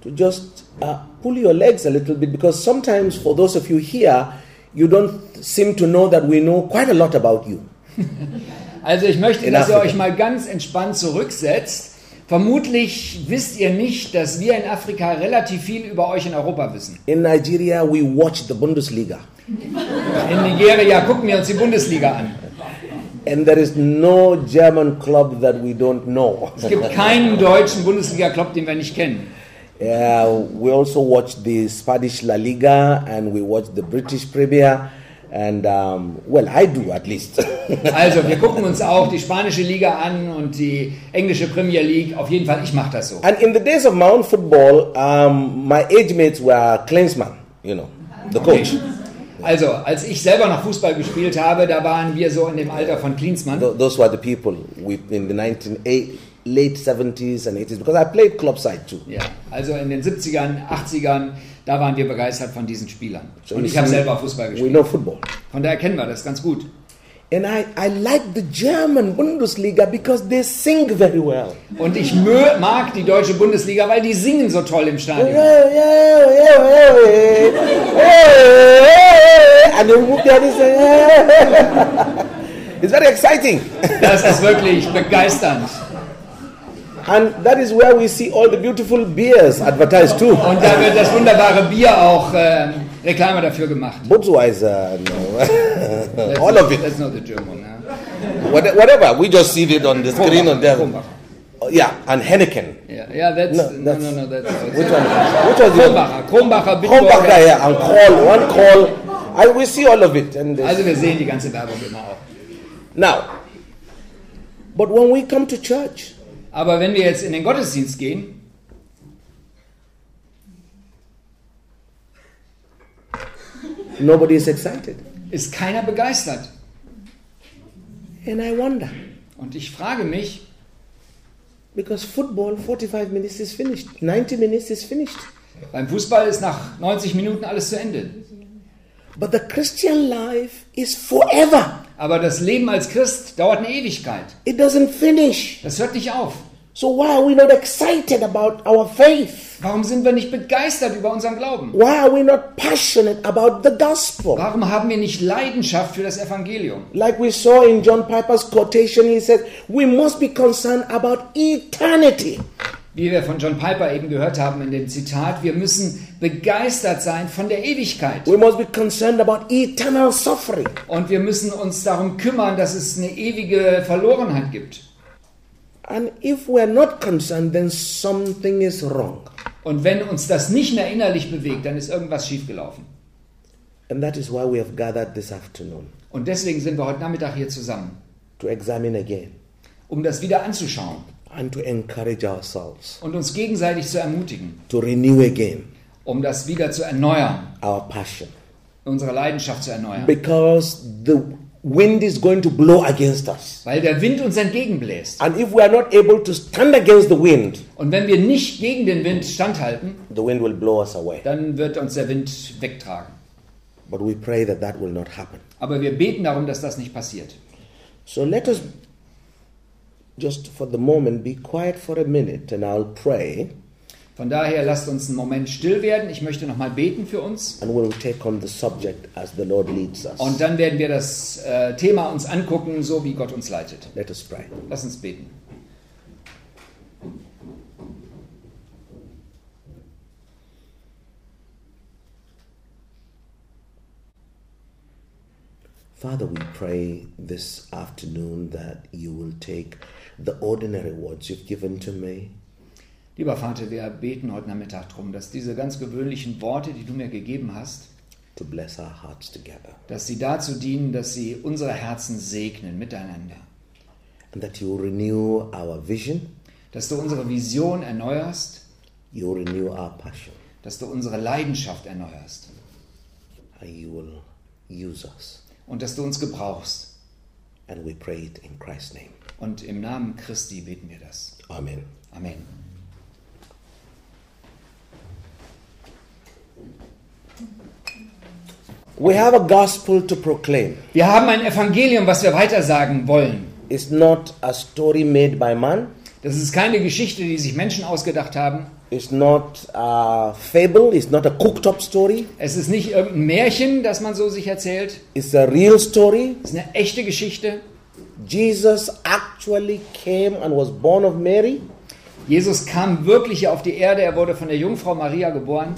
to just uh, pull your legs a little bit because sometimes, for those of you here, you don't seem to know that we know quite a lot about you. [laughs] Also ich möchte, dass ihr euch mal ganz entspannt zurücksetzt. Vermutlich wisst ihr nicht, dass wir in Afrika relativ viel über euch in Europa wissen. In Nigeria, we watch the Bundesliga, In Nigeria gucken wir uns die Bundesliga an. and there is no German club that we don't know. Es gibt keinen deutschen Bundesliga-Club, den wir nicht kennen. Yeah, we also watch the Spanish La Liga and we watch the British Premier, and um, well, I do at least. [laughs] Also, wir gucken uns auch die spanische Liga an und die englische Premier League. Auf jeden Fall, ich mache das so. and in the days of my own football, um, my age mates were Klinsmann, you know, the coach. Also, als ich selber noch Fußball gespielt habe, da waren wir so in dem Alter von Klinsmann. Th- those were the people in the 19, eight, late 70s and 80s because I played club side too. Ja, also in den 70ern, 80ern, da waren wir begeistert von diesen Spielern. So Und ich habe selber Fußball We gespielt. know football. Von daher kennen wir das ganz gut. And I, I like the German Bundesliga because they sing very well. Und ich mag die deutsche Bundesliga, weil die singen so toll im Stadion. And they move their hands, yeah. [laughs] It's very exciting. Das ist wirklich begeisternd. And that is where we see all the beautiful beers advertised too. Und da wird das wunderbare Bier auch ähm, Reklame dafür gemacht. Budweiser, no. All not- of it. That's not the German. Ja. What- Whatever, we just see it on the screen on there. Kronbacher. Yeah, and Henneken. Ja, ja, that's, No, no, that's- no, no, that's, Which one? Which was the Kronbacher, Kronbacher, Kronbacher Bitburger. here and call, one call. I, we see all of it. And uh, Also wir sehen die ganze Werbung immer auch. now, but when we come to church, Aber wenn wir jetzt in den Gottesdienst gehen, nobody is excited. ist keiner begeistert. And I wonder, Und ich frage mich, because football, 45 minutes is finished, 90 minutes is finished. beim Fußball ist nach 90 Minuten alles zu Ende. But the Christian life is forever. Aber das Leben als Christ dauert eine Ewigkeit. It doesn't finish. Das hört nicht auf. So why are we not excited about our faith? Warum sind wir nicht begeistert über unseren Glauben? Why are we not passionate about the gospel? Warum haben wir nicht Leidenschaft für das Evangelium? Like we saw in John Piper's quotation, he said, We must be concerned about eternity. Wie wir von John Piper eben gehört haben in dem Zitat, wir müssen begeistert sein von der Ewigkeit. We must be concerned about eternal suffering. Und wir müssen uns darum kümmern, dass es eine ewige Verlorenheit gibt. And if we're not concerned, then something is wrong. Und wenn uns das nicht mehr innerlich bewegt, dann ist irgendwas schiefgelaufen. And that is why we have gathered this afternoon Und deswegen sind wir heute Nachmittag hier zusammen, to examine again um das wieder anzuschauen and to encourage ourselves, und uns gegenseitig zu ermutigen, to renew again um das wieder zu erneuern, our passion. unsere Leidenschaft zu erneuern. Because the wind is going to blow against us. Weil der Wind uns entgegenbläst. And if we are not able to stand against the wind, Und wenn wir nicht gegen den Wind standhalten, the wind will blow us away. dann wird uns der Wind wegtragen. But we pray that that will not happen. Aber wir beten darum, dass das nicht passiert. So let us just for the moment be quiet for a minute and I'll pray Von daher lasst uns einen Moment still werden. Ich möchte nochmal beten für uns. and we'll take on the subject as the Lord leads us. Und dann werden wir das äh, Thema uns angucken, so wie Gott uns leitet. Let us pray. Lass uns beten. Father, we pray this afternoon that you will take the ordinary words you've given to me Lieber Vater, wir beten heute Nachmittag darum, dass diese ganz gewöhnlichen Worte, die du mir gegeben hast, to bless our hearts together dass sie dazu dienen, dass sie unsere Herzen segnen miteinander. and that you renew our vision, Dass du unsere Vision erneuerst, you renew our passion, dass du unsere Leidenschaft erneuerst and you will use us. und dass du uns gebrauchst. And we pray it in Christ's name. Und im Namen Christi beten wir das. Amen. Amen. We have a gospel to proclaim. Wir haben ein Evangelium, was wir weitersagen wollen. It's not a story made by man, Das ist keine Geschichte, die sich Menschen ausgedacht haben, It's not a fable, it's not a cooked up story, Es ist nicht irgendein Märchen, das man so sich erzählt. it's a real story. Es ist eine echte Geschichte. Jesus actually came and was born of Mary. Jesus kam wirklich auf die Erde. Er wurde von der Jungfrau Maria geboren.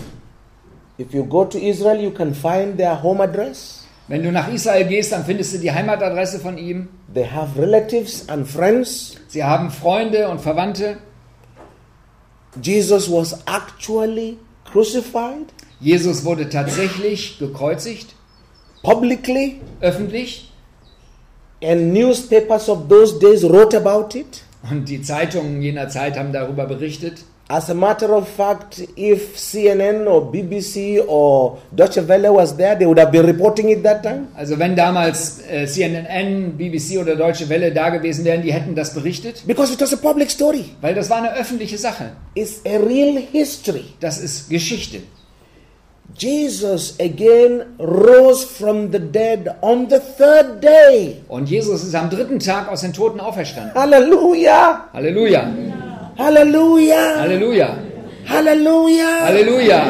If you go to Israel, you can find their home address. Wenn du nach Israel gehst, dann findest du die Heimatadresse von ihm. They have relatives and friends. Sie haben Freunde und Verwandte. Jesus was actually crucified Jesus wurde tatsächlich gekreuzigt, publicly, öffentlich. And newspapers of those days wrote about it. Und die Zeitungen jener Zeit haben darüber berichtet. As a matter of fact, if CNN or BBC or Deutsche Welle was there, they would have been reporting it that time. Also wenn damals äh, CNN, BBC oder Deutsche Welle da gewesen wären, die hätten das berichtet, Because it was a public story. weil das war eine öffentliche Sache. It's a real history. Das ist Geschichte. Jesus again rose from the dead on the third day. Und Jesus ist am dritten Tag aus den Toten auferstanden. Hallelujah! Halleluja. Hallelujah! Halleluja. Hallelujah! Halleluja.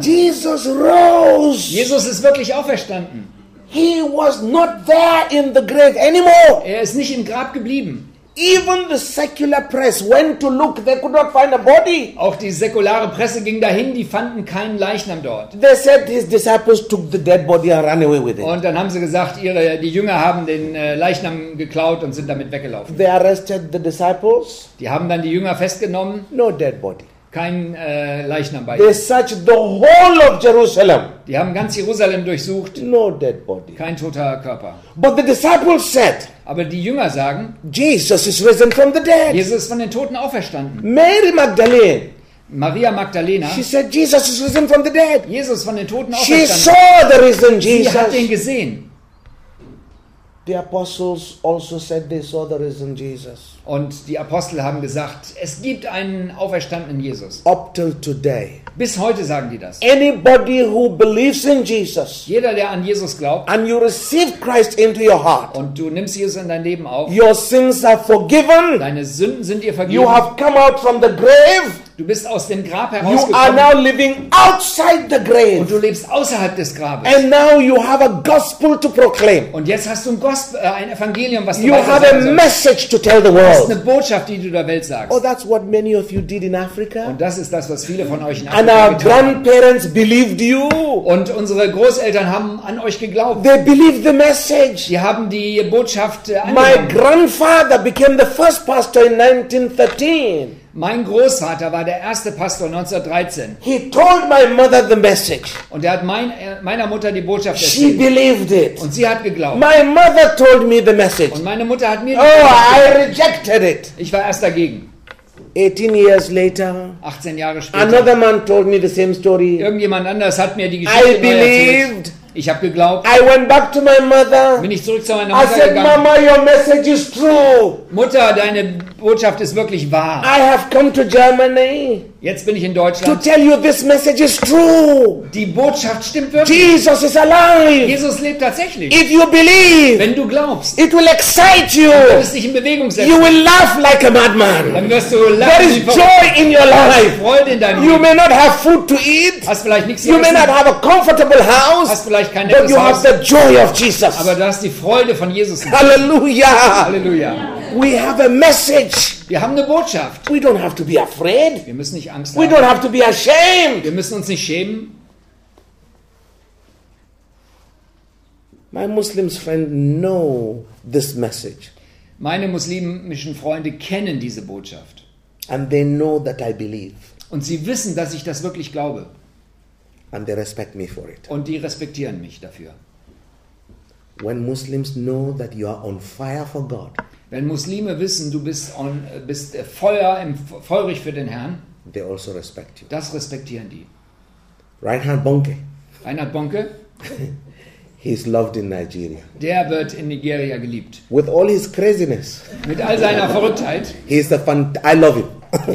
Jesus rose. Jesus ist wirklich auferstanden. He was not there in the grave anymore. Er ist nicht im Grab geblieben. Even the secular press went to look, they could not find a body. Auch die säkulare Presse ging dahin, die fanden keinen Leichnam dort. They said his disciples took the dead body and ran away with it. Und dann haben sie gesagt, ihre, die Jünger haben den äh, Leichnam geklaut und sind damit weggelaufen. They arrested the disciples, Die haben dann die Jünger festgenommen, no dead body. Kein äh, Leichnam bei They searched the whole of Jerusalem, Die haben ganz Jerusalem durchsucht, no dead body. kein toter Körper. But the disciples said, Aber die Jünger sagen, Jesus is risen from the dead. Jesus ist von den Toten auferstanden. Mary Magdalene, Maria Magdalena, she said, Jesus is risen from the dead. Jesus von den Toten She auferstanden. saw the risen Sie hat Jesus. gesehen. The apostles also said they saw the risen Jesus. Und die Apostel haben gesagt, es gibt einen auferstandenen Jesus. Up till today, Bis heute sagen die das. anybody who believes in Jesus Jeder, der an Jesus glaubt and you receive Christ into your heart, und du nimmst Jesus in dein Leben auf, your sins are forgiven. deine Sünden sind dir You vergeben. have come out from the grave. Du bist aus dem Grab You are herausgekommen now living outside the und grave. du lebst außerhalb des Grabes. And now you have a gospel to proclaim. Und jetzt hast du ein, Gospel, äh, ein Evangelium, was du You have a weitersagen sollst. message to tell the Das ist eine world. Botschaft, die du der Welt sagst. Oh, that's what many of you did in Africa. Und das ist das, was viele von euch in And Afrika our getan haben. grandparents believed you. Und unsere Großeltern haben an euch geglaubt. They believed the message. Die haben die Botschaft äh, My angenommen. grandfather became the first pastor in 1913. Mein Großvater war der erste Pastor 1913 He told my mother the message. und er hat mein, äh, meiner Mutter die Botschaft She erzählt believed it. und sie hat geglaubt. My mother told me the message. Und meine Mutter hat mir die Oh, Botschaft I rejected it. Ich war erst dagegen. 18 years later, 18 Jahre später. another man told me the same story. Irgendjemand anders hat mir die I Geschichte neu erzählt. Ich habe geglaubt. I went back to my mother. Bin ich zurück zu meiner I Mutter said, gegangen. Mama, your message is true. Mutter, deine Botschaft ist wirklich wahr. I have come to Germany Jetzt bin ich in to Deutschland. tell you this message is true. Die Botschaft stimmt wirklich. Jesus is alive. Jesus lebt tatsächlich. If you believe, Wenn du glaubst, it will excite you. wird es dich in Bewegung You setzen. will laugh like a madman. Dann wirst du There lachen. is wie verrückt. joy in your life. Freude in deinem You Leben. may not have food to eat. Hast vielleicht nichts zu You may not essen. have a comfortable Hast house. vielleicht kein But nettes you have the joy of Jesus. Aber du hast die Freude von Jesus. Hallelujah. Halleluja. We have a message. Wir haben eine Botschaft. We don't have to be afraid. Wir müssen nicht Angst We haben. don't have to be ashamed. Wir müssen uns nicht schämen. My Muslims friend know this message Meine muslimischen Freunde kennen diese Botschaft. and they know that I believe Und sie wissen, dass ich das wirklich glaube. and they respect me for it. Und die respektieren mich dafür. When Muslims know that you are on fire for God, Wenn Muslime wissen, du bist, on, bist äh, Feuer, im, feurig für den Herrn, they also respect you. das respektieren die. Reinhard Bonke, Reinhard Bonke, [laughs] he's loved in Nigeria. der wird in Nigeria geliebt. With all his craziness, Mit all seiner Verrücktheit, he's a fun. I love him.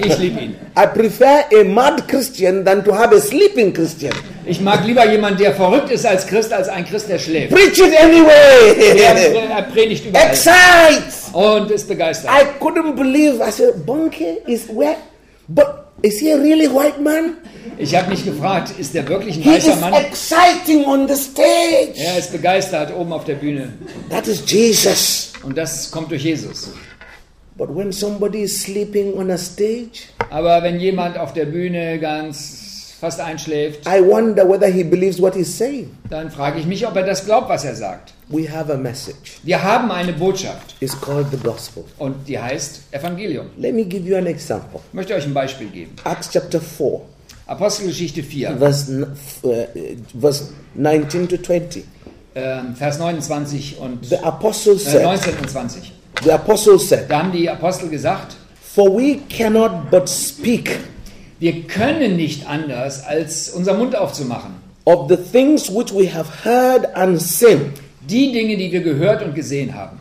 ich liebe ihn. [laughs] I prefer a mad Christian than to have a sleeping Christian. Ich mag lieber jemanden, der verrückt ist als Christ, als ein Christ, der schläft. Preach it anyway. Er, er predigt überall Excites. und ist begeistert. I couldn't believe. I said, Bonke is where? But Is he a really white man? Ich habe mich gefragt, ist der wirklich ein weißer Mann? exciting on the stage. Er ist begeistert oben auf der Bühne. That is Jesus. Und das kommt durch Jesus. But when somebody is sleeping on a stage, Aber wenn jemand auf der Bühne ganz fast einschläft, I wonder whether he believes what he's saying. dann frage ich mich, ob er das glaubt, was er sagt. We have a message. Wir haben eine Botschaft It's called the gospel. und die heißt Evangelium. Let me give you an example. Ich möchte euch ein Beispiel geben. Acts chapter 4, Apostelgeschichte 4, verse, n- f- uh, verse 19 to 20. ähm, Vers 29 und The apostle äh, said, 19 und 20. the apostle said, Da haben die Apostel gesagt, For we cannot but speak wir können nicht anders, als unser Mund aufzumachen. of the things which we have heard and seen. Die Dinge, die wir gehört und gesehen haben.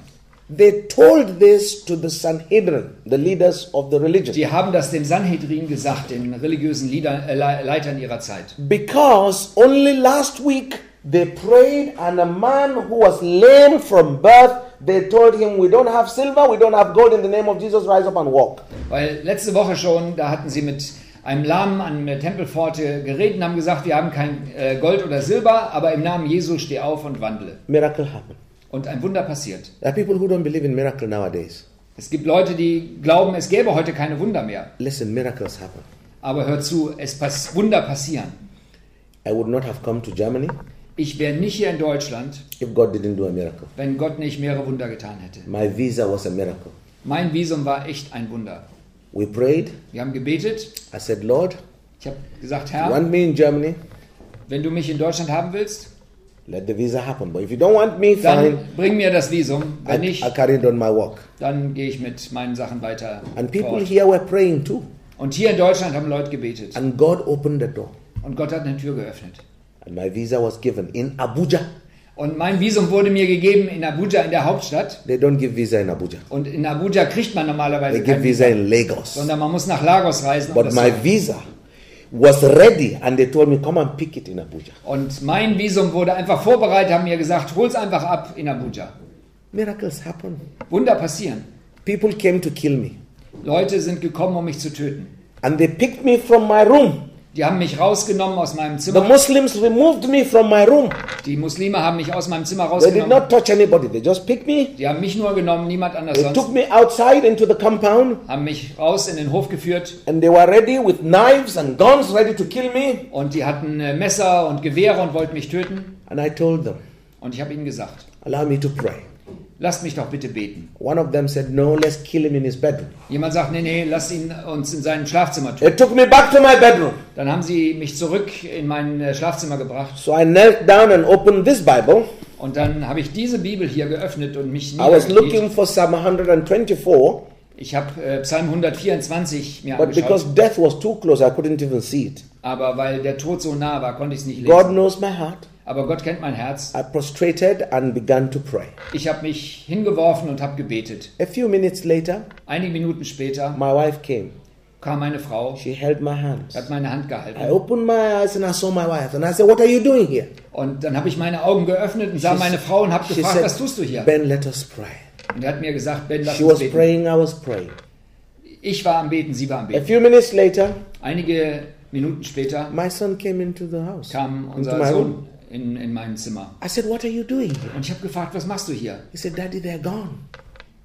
They told this to the Sanhedrin, the leaders of the religion, Die haben das dem Sanhedrin gesagt, den religiösen Lieder, äh, Le- Leitern ihrer Zeit. because only last week they prayed and a man who was lame from birth, they told him, We don't have silver, we don't have gold, in the name of Jesus, rise up and walk. Weil letzte Woche schon, da hatten sie mit einem Lahmen an der Tempelpforte geredet und haben gesagt, wir haben kein äh, Gold oder Silber, aber im Namen Jesu steh auf und wandle. Miracle happened. Und ein Wunder passiert. There are people who don't believe in miracle nowadays. Es gibt Leute, die glauben, es gäbe heute keine Wunder mehr. Listen, miracles happen. Aber hört zu, es pass Wunder passieren. I would not have come to Germany Ich wäre nicht hier in Deutschland, if God didn't do a miracle. wenn Gott nicht mehrere Wunder getan hätte. My visa was a miracle. Mein Visum war echt ein Wunder. We prayed. Wir haben gebetet. I said, Lord, Ich habe gesagt, Herr, want me in Germany? wenn du mich in Deutschland haben willst, Let the visa happen. But if you don't want me, dann fine. bring mir das Visum. I, Wenn nicht, I carried on my work. dann gehe ich mit meinen Sachen weiter. And people here were praying too. Und hier in Deutschland haben Leute gebetet. And God opened the door. Und Gott hat eine Tür geöffnet. And my visa was given in Abuja. Und mein Visum wurde mir gegeben in Abuja, in der Hauptstadt. They don't give visa in Abuja. Und in Abuja kriegt man They normalerweise give kein visa Visum, in Lagos. sondern man muss nach Lagos reisen. But my visa was ready and they told me, come and pick it in Abuja. Und mein Visum wurde einfach vorbereitet, haben mir gesagt, hol's einfach ab in Abuja. Miracles happen. Wunder passieren. People came to kill me. Leute sind gekommen, um mich zu töten. And they picked me from my room. Die haben mich rausgenommen aus meinem The Zimmer. Muslims removed me from my room. Die Muslime haben mich aus meinem Zimmer They did rausgenommen. not touch anybody. They just picked me. Die haben mich nur genommen, niemand anders They took sonst. me outside into the compound. Haben mich raus in den Hof geführt And they were ready with knives and guns ready to kill me. und die hatten äh, Messer und Gewehre und wollten mich töten. And I told them, Und ich habe ihnen gesagt, allow me to pray. Lasst mich doch bitte beten. One of them said, no, let's kill him in his bedroom. Jemand sagt, nee, nee, lasst ihn uns in seinem Schlafzimmer They töten. took me back to my bedroom. Dann haben sie mich zurück in mein äh, Schlafzimmer gebracht So I knelt down and opened this Bible. und dann habe ich diese Bibel hier geöffnet und mich I was looking for Psalm 124, Ich habe äh, Psalm 124 mir but because death was too close, I couldn't even see it. aber weil der Tod so nah war, konnte ich es nicht God lesen. knows my heart. Aber Gott kennt mein Herz. I prostrated and began to pray. Ich habe mich hingeworfen und habe gebetet. A few minutes later, Einige Minuten später my wife came. kam meine Frau, She held my hand. hat meine Hand I gehalten. opened my eyes and I saw my wife. And I said, What are you doing here? Und dann habe ich meine Augen geöffnet und sah She- meine Frau und habe she gefragt, said, was tust du hier? Ben, let us pray. Und er hat mir gesagt, Ben, lass She uns was beten. praying, I was praying. Ich war am Beten, sie war am A Beten. few minutes later, Einige Minuten später my son came into the house, kam unser my room. In, in mein Zimmer. I said, What are you doing here? Und ich habe gefragt, was machst du hier? He said, Daddy, they're gone.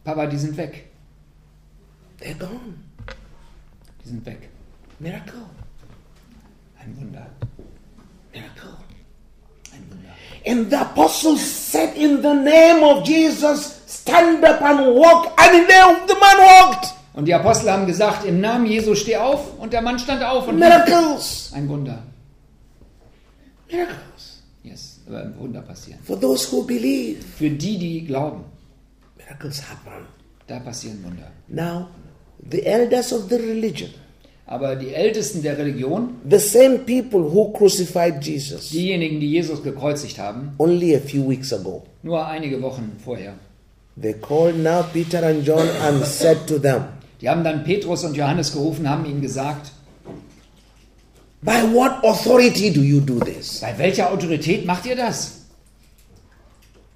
Papa, die sind weg. They're gone. Die sind weg. Miracle. Ein Wunder. Miracle. Ein Wunder. And the apostles said, In the name of Jesus, stand up and walk. And the, the man walked. Und die Apostel haben gesagt, im Namen Jesu steh auf. Und der Mann stand auf und Miracles. ein Wunder. Miracles. Wunder passieren. For those who believe, Für die, die glauben, miracles happen. da passieren Wunder. Now, the elders of the religion, Aber die Ältesten der Religion, the same people who crucified Jesus diejenigen, die Jesus gekreuzigt haben, only a few weeks ago, nur einige Wochen vorher, they called now Peter and John and said to them, die haben dann Petrus und Johannes gerufen, haben ihnen gesagt, By what authority do you do this? bei welcher Autorität macht ihr das?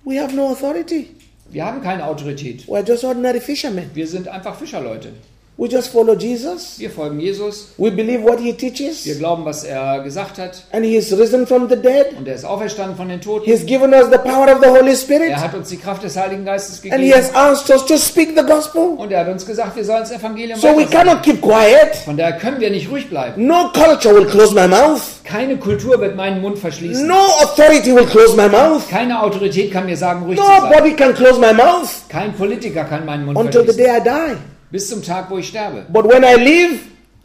We have no authority. Wir haben keine Autorität. We're just ordinary fishermen. Wir sind einfach Fischerleute. We just follow Jesus. Wir folgen Jesus. We believe what he Wir teaches. glauben, was er gesagt hat. And he is risen from the dead. Und er ist auferstanden von den Toten. He's given us the power of the Holy Spirit. Er hat uns die Kraft des Heiligen Geistes And he has gegeben. asked us to speak the gospel. Und er hat uns gesagt, wir sollen das Evangelium So we cannot keep quiet. Von daher können wir nicht ruhig bleiben. No culture will close my mouth. Keine Kultur wird meinen Mund verschließen. No authority will close my mouth. Keine Autorität kann mir sagen, ruhig zu sein. Nobody can close my mouth Kein Politiker kann meinen Mund until the verschließen. day I die. Bis zum Tag, wo ich sterbe. But when I live,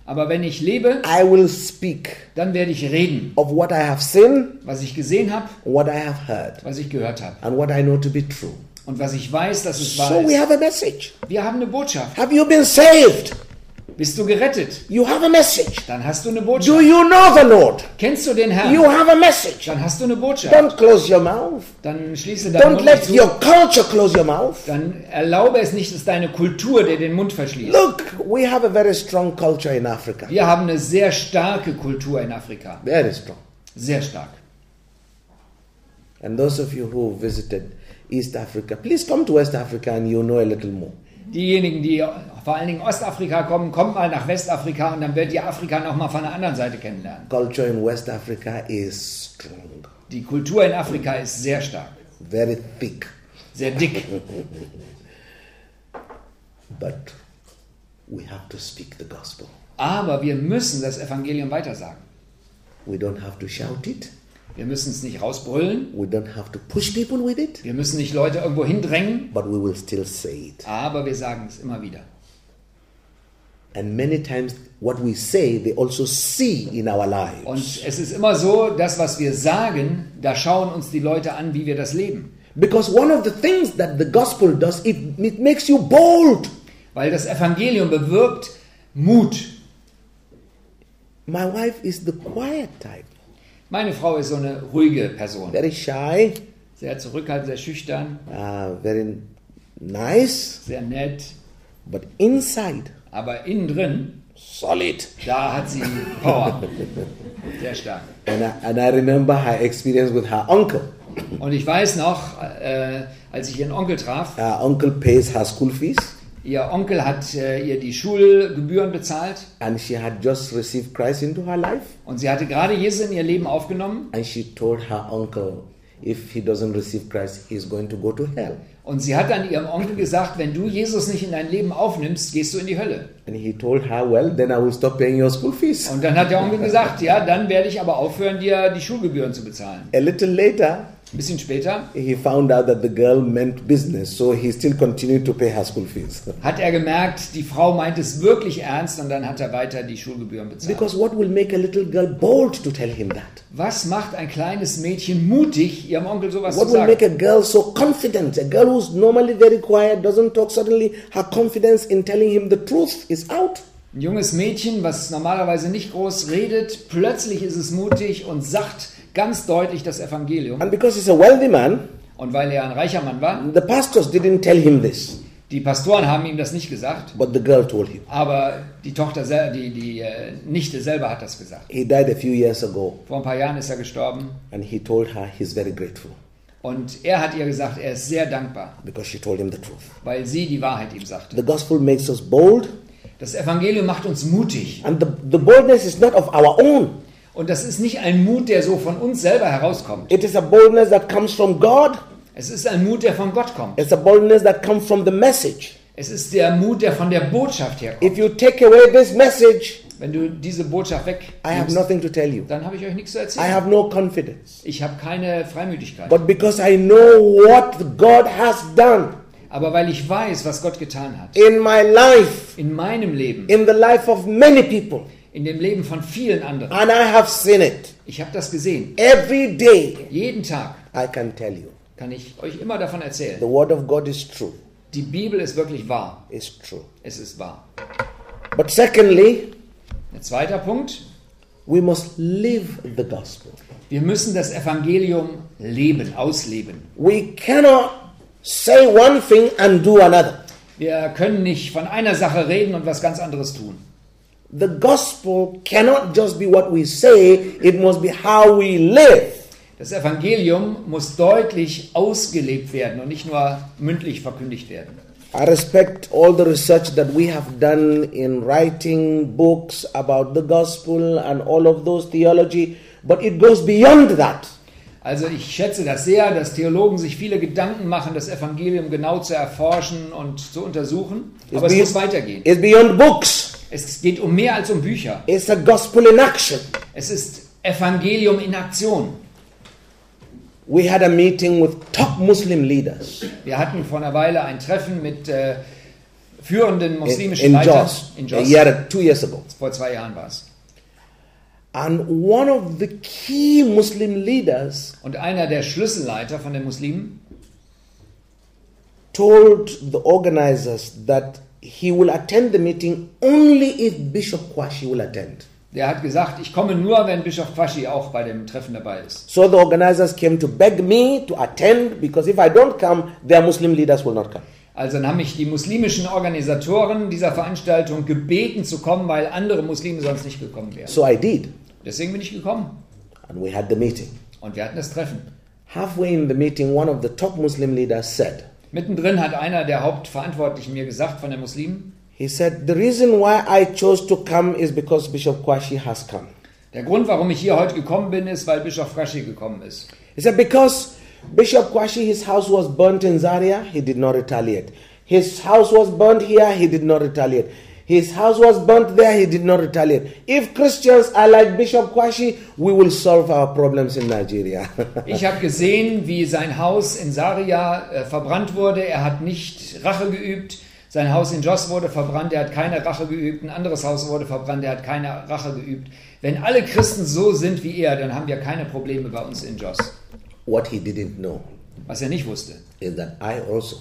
Aber wenn ich lebe, I will speak dann werde ich reden, of what I have seen, was ich gesehen habe, what I have heard, was ich gehört habe. and what I know to be true. Und was ich weiß, dass es wahr So we ist. have a message. Wir haben eine Botschaft. Have you been saved? Bist du gerettet? You have a message. Dann hast du eine Do Botschaft. you know the Lord? Kennst du den You Herrn? have a message. Dann hast du eine Botschaft. Don't close your mouth. Dann schließe deinen Don't Mund let your culture close your mouth. Dann erlaube es nicht, dass deine Kultur dir den Mund verschließt. Look, we have a very strong culture in Africa. Wir haben eine sehr starke Kultur in Afrika. Very strong. Sehr stark. And those of you who visited East Africa, please come to West Africa and you'll know a little more. Diejenigen, die vor allen Dingen Ostafrika kommen, kommt mal nach Westafrika und dann werdet ihr Afrika nochmal von der anderen Seite kennenlernen. Culture in West Africa is strong, Die Kultur in Afrika ist sehr stark, very thick, sehr dick. [laughs] but we have to speak the gospel. Aber wir müssen das Evangelium weitersagen. We don't have to shout it. Wir müssen es nicht rausbrüllen. We don't have to push people with it, Wir müssen nicht Leute irgendwo hindrängen. but we will still say it. Aber wir sagen es immer wieder. And many times, what we say, they also see in our lives. Und es ist immer so, das, was wir sagen, da schauen uns die Leute an, wie wir das leben. Because one of the things that the gospel does, it, it makes you bold. Weil das Evangelium bewirkt Mut. My wife is the quiet type, Meine Frau ist so eine ruhige Person. very shy, Sehr zurückhaltend, sehr schüchtern, uh, very nice, sehr nett. but inside, Aber innen drin, solid. da hat sie Power. [laughs] Sehr stark. And I, and I remember her experience with her uncle. Und ich weiß noch, äh, als ich ihren Onkel traf, Her uncle pays her school fees, ihr Onkel hat äh, ihr die Schulgebühren bezahlt and she had just received Christ into her life. und sie hatte gerade Jesus in ihr Leben aufgenommen And she told her uncle, if he doesn't receive Christ, he's going to go to hell. und sie hat dann ihrem Onkel gesagt, wenn du Jesus nicht in dein Leben aufnimmst, gehst du in die Hölle. And he told her, well, then I will stop paying your school fees. Und dann hat der Onkel [laughs] gesagt, ja, dann werde ich aber aufhören, dir die Schulgebühren zu bezahlen. A little later, Ein bisschen später he found out that the girl meant business, so he still continued to pay her school fees. [laughs] hat er gemerkt, die Frau meint es wirklich ernst und dann hat er weiter die Schulgebühren bezahlt. Because what will make a little girl bold to tell him that? Was macht ein kleines Mädchen mutig, ihrem Onkel sowas What zu will make sagen? a girl so confident? A girl who's normally very quiet, doesn't talk, suddenly her confidence in telling him the truth is out. Ein junges Mädchen, was normalerweise nicht groß redet, plötzlich ist es mutig und sagt ganz deutlich das Evangelium. And because he's a wealthy man, Und weil er ein reicher Mann war, the pastors didn't tell him this, die Pastoren haben ihm das nicht gesagt, but the girl told him. aber die Tochter, die, die äh, Nichte selber hat das gesagt. He died a few years ago, Vor ein paar Jahren ist er gestorben and he told her he's very grateful und er hat ihr gesagt, er ist sehr dankbar, because she told him the truth. weil sie die Wahrheit ihm sagte. The gospel makes us bold, Das Evangelium macht uns mutig. and the, the boldness is not of our own. Und das ist nicht ein Mut, der so von uns selber herauskommt. It is a boldness that comes from God. Es ist ein Mut, der von Gott kommt. It's a boldness that comes from the message. Es ist der Mut, der von der Botschaft herkommt. If you take away this message, Wenn du diese Botschaft I have nothing to tell you. dann habe ich euch nichts zu I erzählen. have no confidence. Ich habe keine Freimütigkeit. But because I know what God has done Aber weil ich weiß, was Gott getan hat, in my life, in meinem Leben, in the life of many people, in dem Leben von vielen anderen, and I have seen it ich habe das gesehen. every day, Jeden Tag I can tell you kann ich euch immer davon erzählen. the word of God is true. Die Bibel ist wirklich wahr. It's true. Es ist wahr. But secondly, Ein zweiter Punkt. we must live the gospel. Wir müssen das Evangelium leben, ausleben. We cannot say one thing and do another. Wir können nicht von einer Sache reden und was ganz anderes tun. The gospel cannot just be what we say, it must be how we live. Das Evangelium muss deutlich ausgelebt werden und nicht nur mündlich verkündigt werden. I respect all the research that we have done in writing books about the gospel and all of those theology, but it goes beyond that. Also ich schätze das sehr, dass Theologen sich viele Gedanken machen, das Evangelium genau zu erforschen und zu untersuchen. Aber es be- muss weitergehen. it's beyond books. Es geht um mehr als um Bücher. It's a gospel in action. Es ist Evangelium in Aktion. We had a meeting with top Muslim leaders Wir hatten vor einer Weile ein Treffen mit äh, führenden in, muslimischen in Leitern Jos, in a Jos. year, two years ago. Vor zwei Jahren war es. And one of the key Muslim leaders Und einer der Schlüsselleiter von den Muslimen told the organizers that he will attend the meeting only if Bishop Kwashi will attend. Der hat gesagt, ich komme nur, wenn Bischof Quaschi auch bei dem Treffen dabei ist. So the organizers came to beg me to attend because if I don't come, their Muslim leaders will not come. Also dann haben mich die muslimischen Organisatoren dieser Veranstaltung gebeten zu kommen, weil andere Muslime sonst nicht gekommen wären. So I did, Deswegen bin ich gekommen and we had the meeting. und wir hatten das Treffen. Halfway in the meeting, one of the top Muslim leaders said, Mittendrin hat einer der Hauptverantwortlichen mir gesagt von den Muslimen, he said, the reason why I chose to come is because Bishop Kwashi has come. der Grund, warum ich hier heute gekommen bin, ist, weil Bischof Quaschi gekommen ist. He said, because Bishop Kwashi, his house was burnt in Zaria, he did not retaliate. His house was burnt here, he did not retaliate. His house was burnt there, he did not retaliate. If Christians are like Bishop Kwashi, we will solve our problems in Nigeria. [laughs] Ich habe gesehen, wie sein Haus in Saria äh, verbrannt wurde. Er hat nicht Rache geübt. Sein Haus in Jos wurde verbrannt. Er hat keine Rache geübt. Ein anderes Haus wurde verbrannt. Er hat keine Rache geübt. Wenn alle Christen so sind wie er, dann haben wir keine Probleme bei uns in Jos. What he didn't know Was er nicht wusste, is that I also,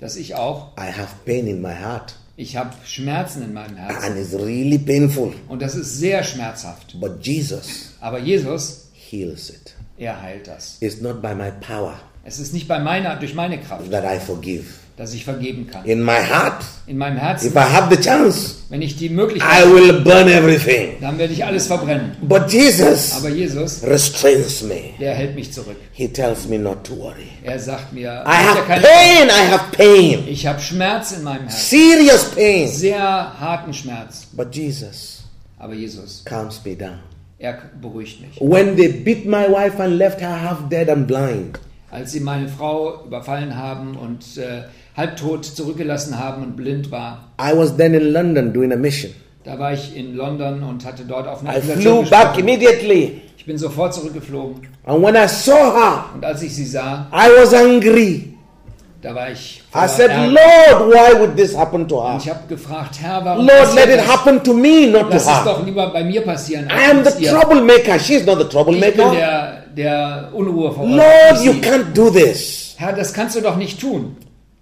dass ich auch, I have pain in my heart. ich habe Schmerzen in meinem Herzen. And it's really painful. Und das ist sehr schmerzhaft. But Jesus Aber Jesus, heals it. er heilt das. It's not by my power Es ist nicht bei meiner, durch meine Kraft, that I forgive. Dass ich vergeben kann. In my heart, In meinem Herzen, if I have the chance, wenn ich die I Möglichkeit will burn everything. dann werde ich alles verbrennen. But Jesus Aber Jesus, restrains me. der hält mich zurück. He tells me not to worry. Er sagt mir, I "Mach dir have pain, I have pain. ich habe Schmerz in meinem Herzen, Serious pain. sehr harten Schmerz. But Jesus Aber Jesus, calms me down. er beruhigt mich. When they beat my wife and left her half dead and blind, Als sie meine Frau überfallen haben und äh, halbtot zurückgelassen haben und blind war, I was then in London doing a mission. da war ich in London und hatte dort auf I einer flew back immediately. Ich bin sofort zurückgeflogen And when I saw her, und als ich sie sah, I was angry. da war ich I said, Ärger. Lord, why would this happen to her? Und ich habe gefragt, Herr, warum Lord, let it das? happen to me, not to Lass es doch her. lieber bei mir passieren. I am the ihr. troublemaker. She's not the Ich bin troublemaker. der, der Unruhe. Lord, you can't do this. Herr, das kannst du doch nicht tun.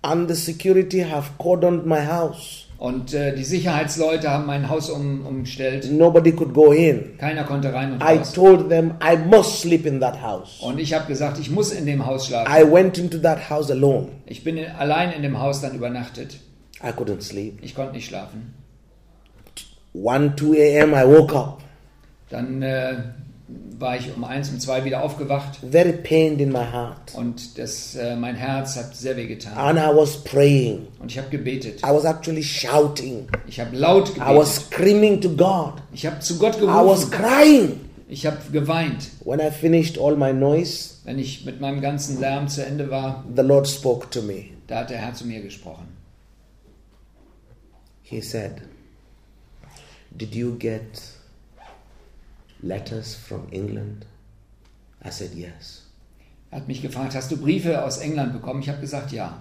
And the security have cordoned my house. Und äh, die Sicherheitsleute haben mein Haus um, umgestellt. Nobody could go in. Keiner konnte rein und I raus. told them I must sleep in that house. Und ich habe gesagt, ich muss in dem Haus schlafen. I went into that house alone. Ich bin in, allein in dem Haus dann übernachtet. I couldn't sleep. Ich konnte nicht schlafen. 1, 2 a.m. I woke up, Dann äh, war ich um eins, um zwei wieder aufgewacht. very pained in my heart. Und das, äh, mein Herz hat sehr weh getan. And I was praying. Und ich habe gebetet. I was actually shouting. Ich habe laut I was gebetet. screaming to God. Ich habe zu Gott I was gerufen. crying. Ich habe geweint. When I finished all my noise, Wenn ich mit meinem ganzen Lärm zu Ende war, the Lord spoke to me. da hat der Herr zu mir gesprochen. He said, Did you get letters from England? I said, Yes. Er hat mich gefragt, hast du Briefe aus England bekommen? Ich habe gesagt, ja.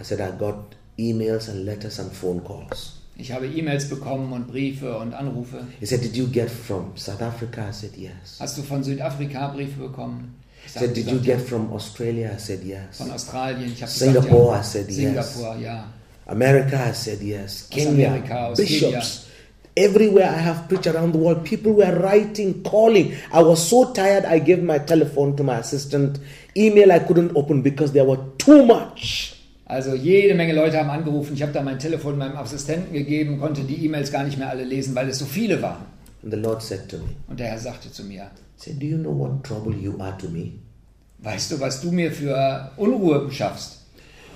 I said, I got emails and letters and phone calls. Ich habe E-Mails bekommen und Briefe und Anrufe. He said, Did you get from South Africa? I said, Yes. Hast du von Südafrika Briefe bekommen? Ich said, Did you ja. get from Australia? I said, Yes. Von Australien. Ich habe Singapore, I gesagt, said ja. yes. Singapur, ja. America, I said yes. Aus Kenya, Amerika, bishops. Everywhere I have preached around the world, people were writing, calling. I was so tired, I gave my telephone to my assistant. Email I couldn't open because there were too much. Also jede Menge Leute haben angerufen. Ich habe da mein Telefon meinem Assistenten gegeben, konnte die E-Mails gar nicht mehr alle lesen, weil es so viele waren. And the Lord said to me, Und der Herr sagte zu mir, said, Do you know what trouble you are to me? weißt du, was du mir für Unruhe schaffst?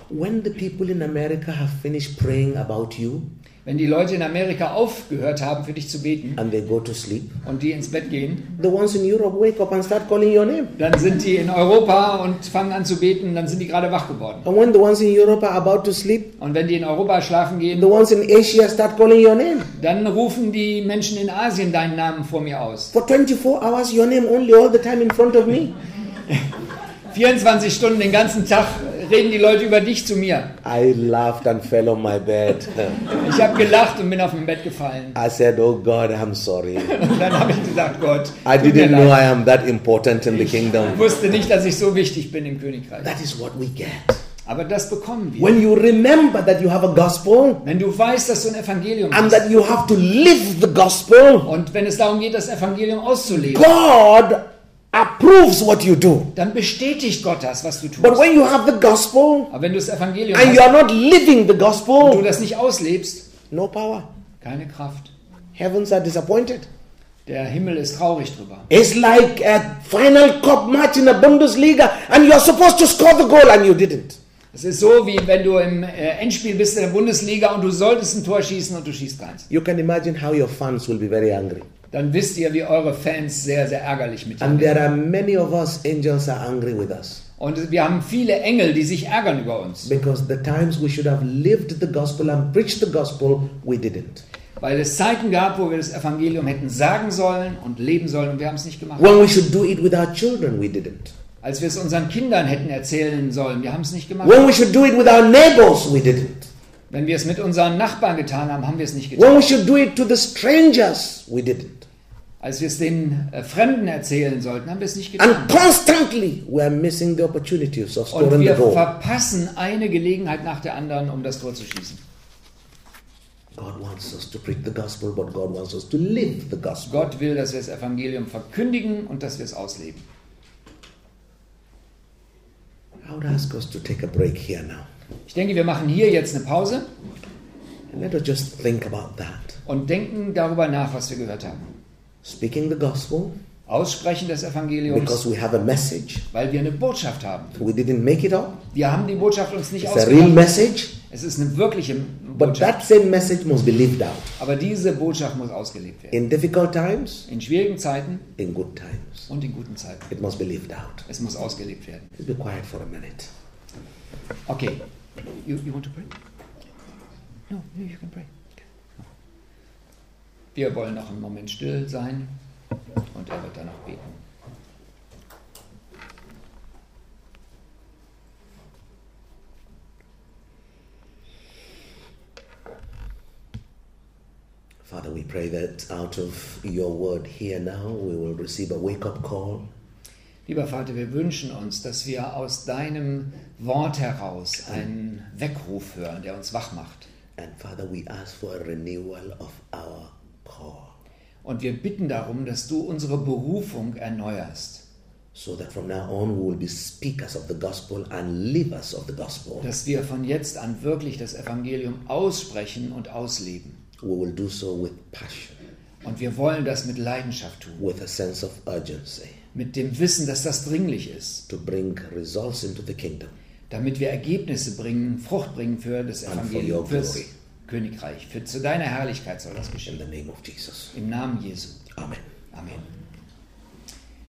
when the people in America have finished praying about you Wenn die Leute in Amerika aufgehört haben, für dich zu beten and they go to sleep, und die ins Bett gehen, the ones in Europe wake up and start calling your name. dann sind die in Europa und fangen an zu beten, dann sind die gerade wach geworden. And when the ones in Europe are about to sleep, Und wenn die in Europa schlafen the gehen, ones in Asia start calling your name. dann rufen die Menschen in Asien deinen Namen vor mir aus. For 24 hours, your name only all the time in front of me. [laughs] 24 Stunden den ganzen Tag reden die Leute über dich zu mir. I laughed and fell on my bed. [laughs] Ich habe gelacht und bin auf mein Bett gefallen. I said, Oh God, I'm sorry. [laughs] Und dann habe ich gesagt, Gott, I didn't know. I am that important in the kingdom. ich wusste nicht, dass ich so wichtig bin im Königreich. That is what we get. Aber das bekommen wir. When you remember that you have a gospel Wenn du weißt, dass du ein Evangelium and hast that you have to live the gospel, und wenn es darum geht, das Evangelium auszuleben, God approves what you do. dann bestätigt Gott das, was du tust. But when you have the gospel Aber wenn du das Evangelium and you hast are not living the und du gospel, das nicht auslebst, no power. keine Kraft. Heavens are disappointed. Der Himmel ist traurig drüber. It's like a final cup match in a Bundesliga and you're supposed to score the goal and you didn't. Es ist so, wie wenn du im äh, Endspiel bist in der Bundesliga und du solltest ein Tor schießen und du schießt keins. You can imagine how your fans will be very angry. Dann wisst ihr, wie eure Fans sehr, sehr ärgerlich mit And sind. there are many of us, angels are angry with us. Und wir haben viele Engel, die sich ärgern über uns. Because the times we should have lived the gospel and preached the gospel, we didn't. Weil es Zeiten gab, wo wir das Evangelium hätten sagen sollen und leben sollen und wir haben es nicht gemacht. When we should do it with our children, we didn't. Als wir es unseren Kindern hätten erzählen sollen, wir haben es nicht gemacht. When we should do it with our neighbors, we didn't. Wenn wir es mit unseren Nachbarn getan haben, haben wir es nicht getan. When we should do it to the strangers, we didn't. Als wir es den äh, Fremden erzählen sollten, haben wir es nicht getan. And constantly, we are missing the opportunities of Und scoring the wir goal. verpassen eine Gelegenheit nach der anderen, um das Tor zu schießen. God wants us to preach the gospel, but God wants us to live the gospel. Gott will, dass wir das Evangelium verkündigen und dass wir es ausleben. I would ask us to take a break here now. Ich denke, wir machen hier jetzt eine Pause And let us just think about that. und denken darüber nach, was wir gehört haben. Speaking the gospel Aussprechen des Evangeliums, because we have a message. weil wir eine Botschaft haben. We didn't make it up. Wir haben die Botschaft uns nicht It's a real ausgedacht. message, Es ist eine wirkliche but Botschaft. that same message must be lived out Aber diese Botschaft muss ausgelebt werden. in difficult times, In schwierigen Zeiten in good times. und in guten Zeiten. It must be lived out. Es muss ausgelebt werden. Be quiet for a minute. Okay. You, you want to pray? No, you can pray. Wir wollen noch einen Moment still sein und er wird danach beten. Father, we pray that out of your word here now, we will receive a wake up call. Lieber Vater, wir wünschen uns, dass wir aus deinem Wort heraus einen Weckruf hören, der uns wach macht. And Father, we ask for a renewal of our call Und wir bitten darum, dass du unsere Berufung erneuerst, so that from now on we will be speakers of the gospel and livers of the gospel. dass wir von jetzt an wirklich das Evangelium aussprechen und ausleben. We will do so with passion, Und wir wollen das mit Leidenschaft tun, with a sense of urgency mit dem Wissen, dass das dringlich ist, to bring results into the kingdom. Damit wir Ergebnisse bringen, Frucht bringen für das And Evangelium, fürs glory. Königreich. Für, zu deiner Herrlichkeit soll das In geschehen. the name of Jesus. Im Namen Jesu. Amen. Amen.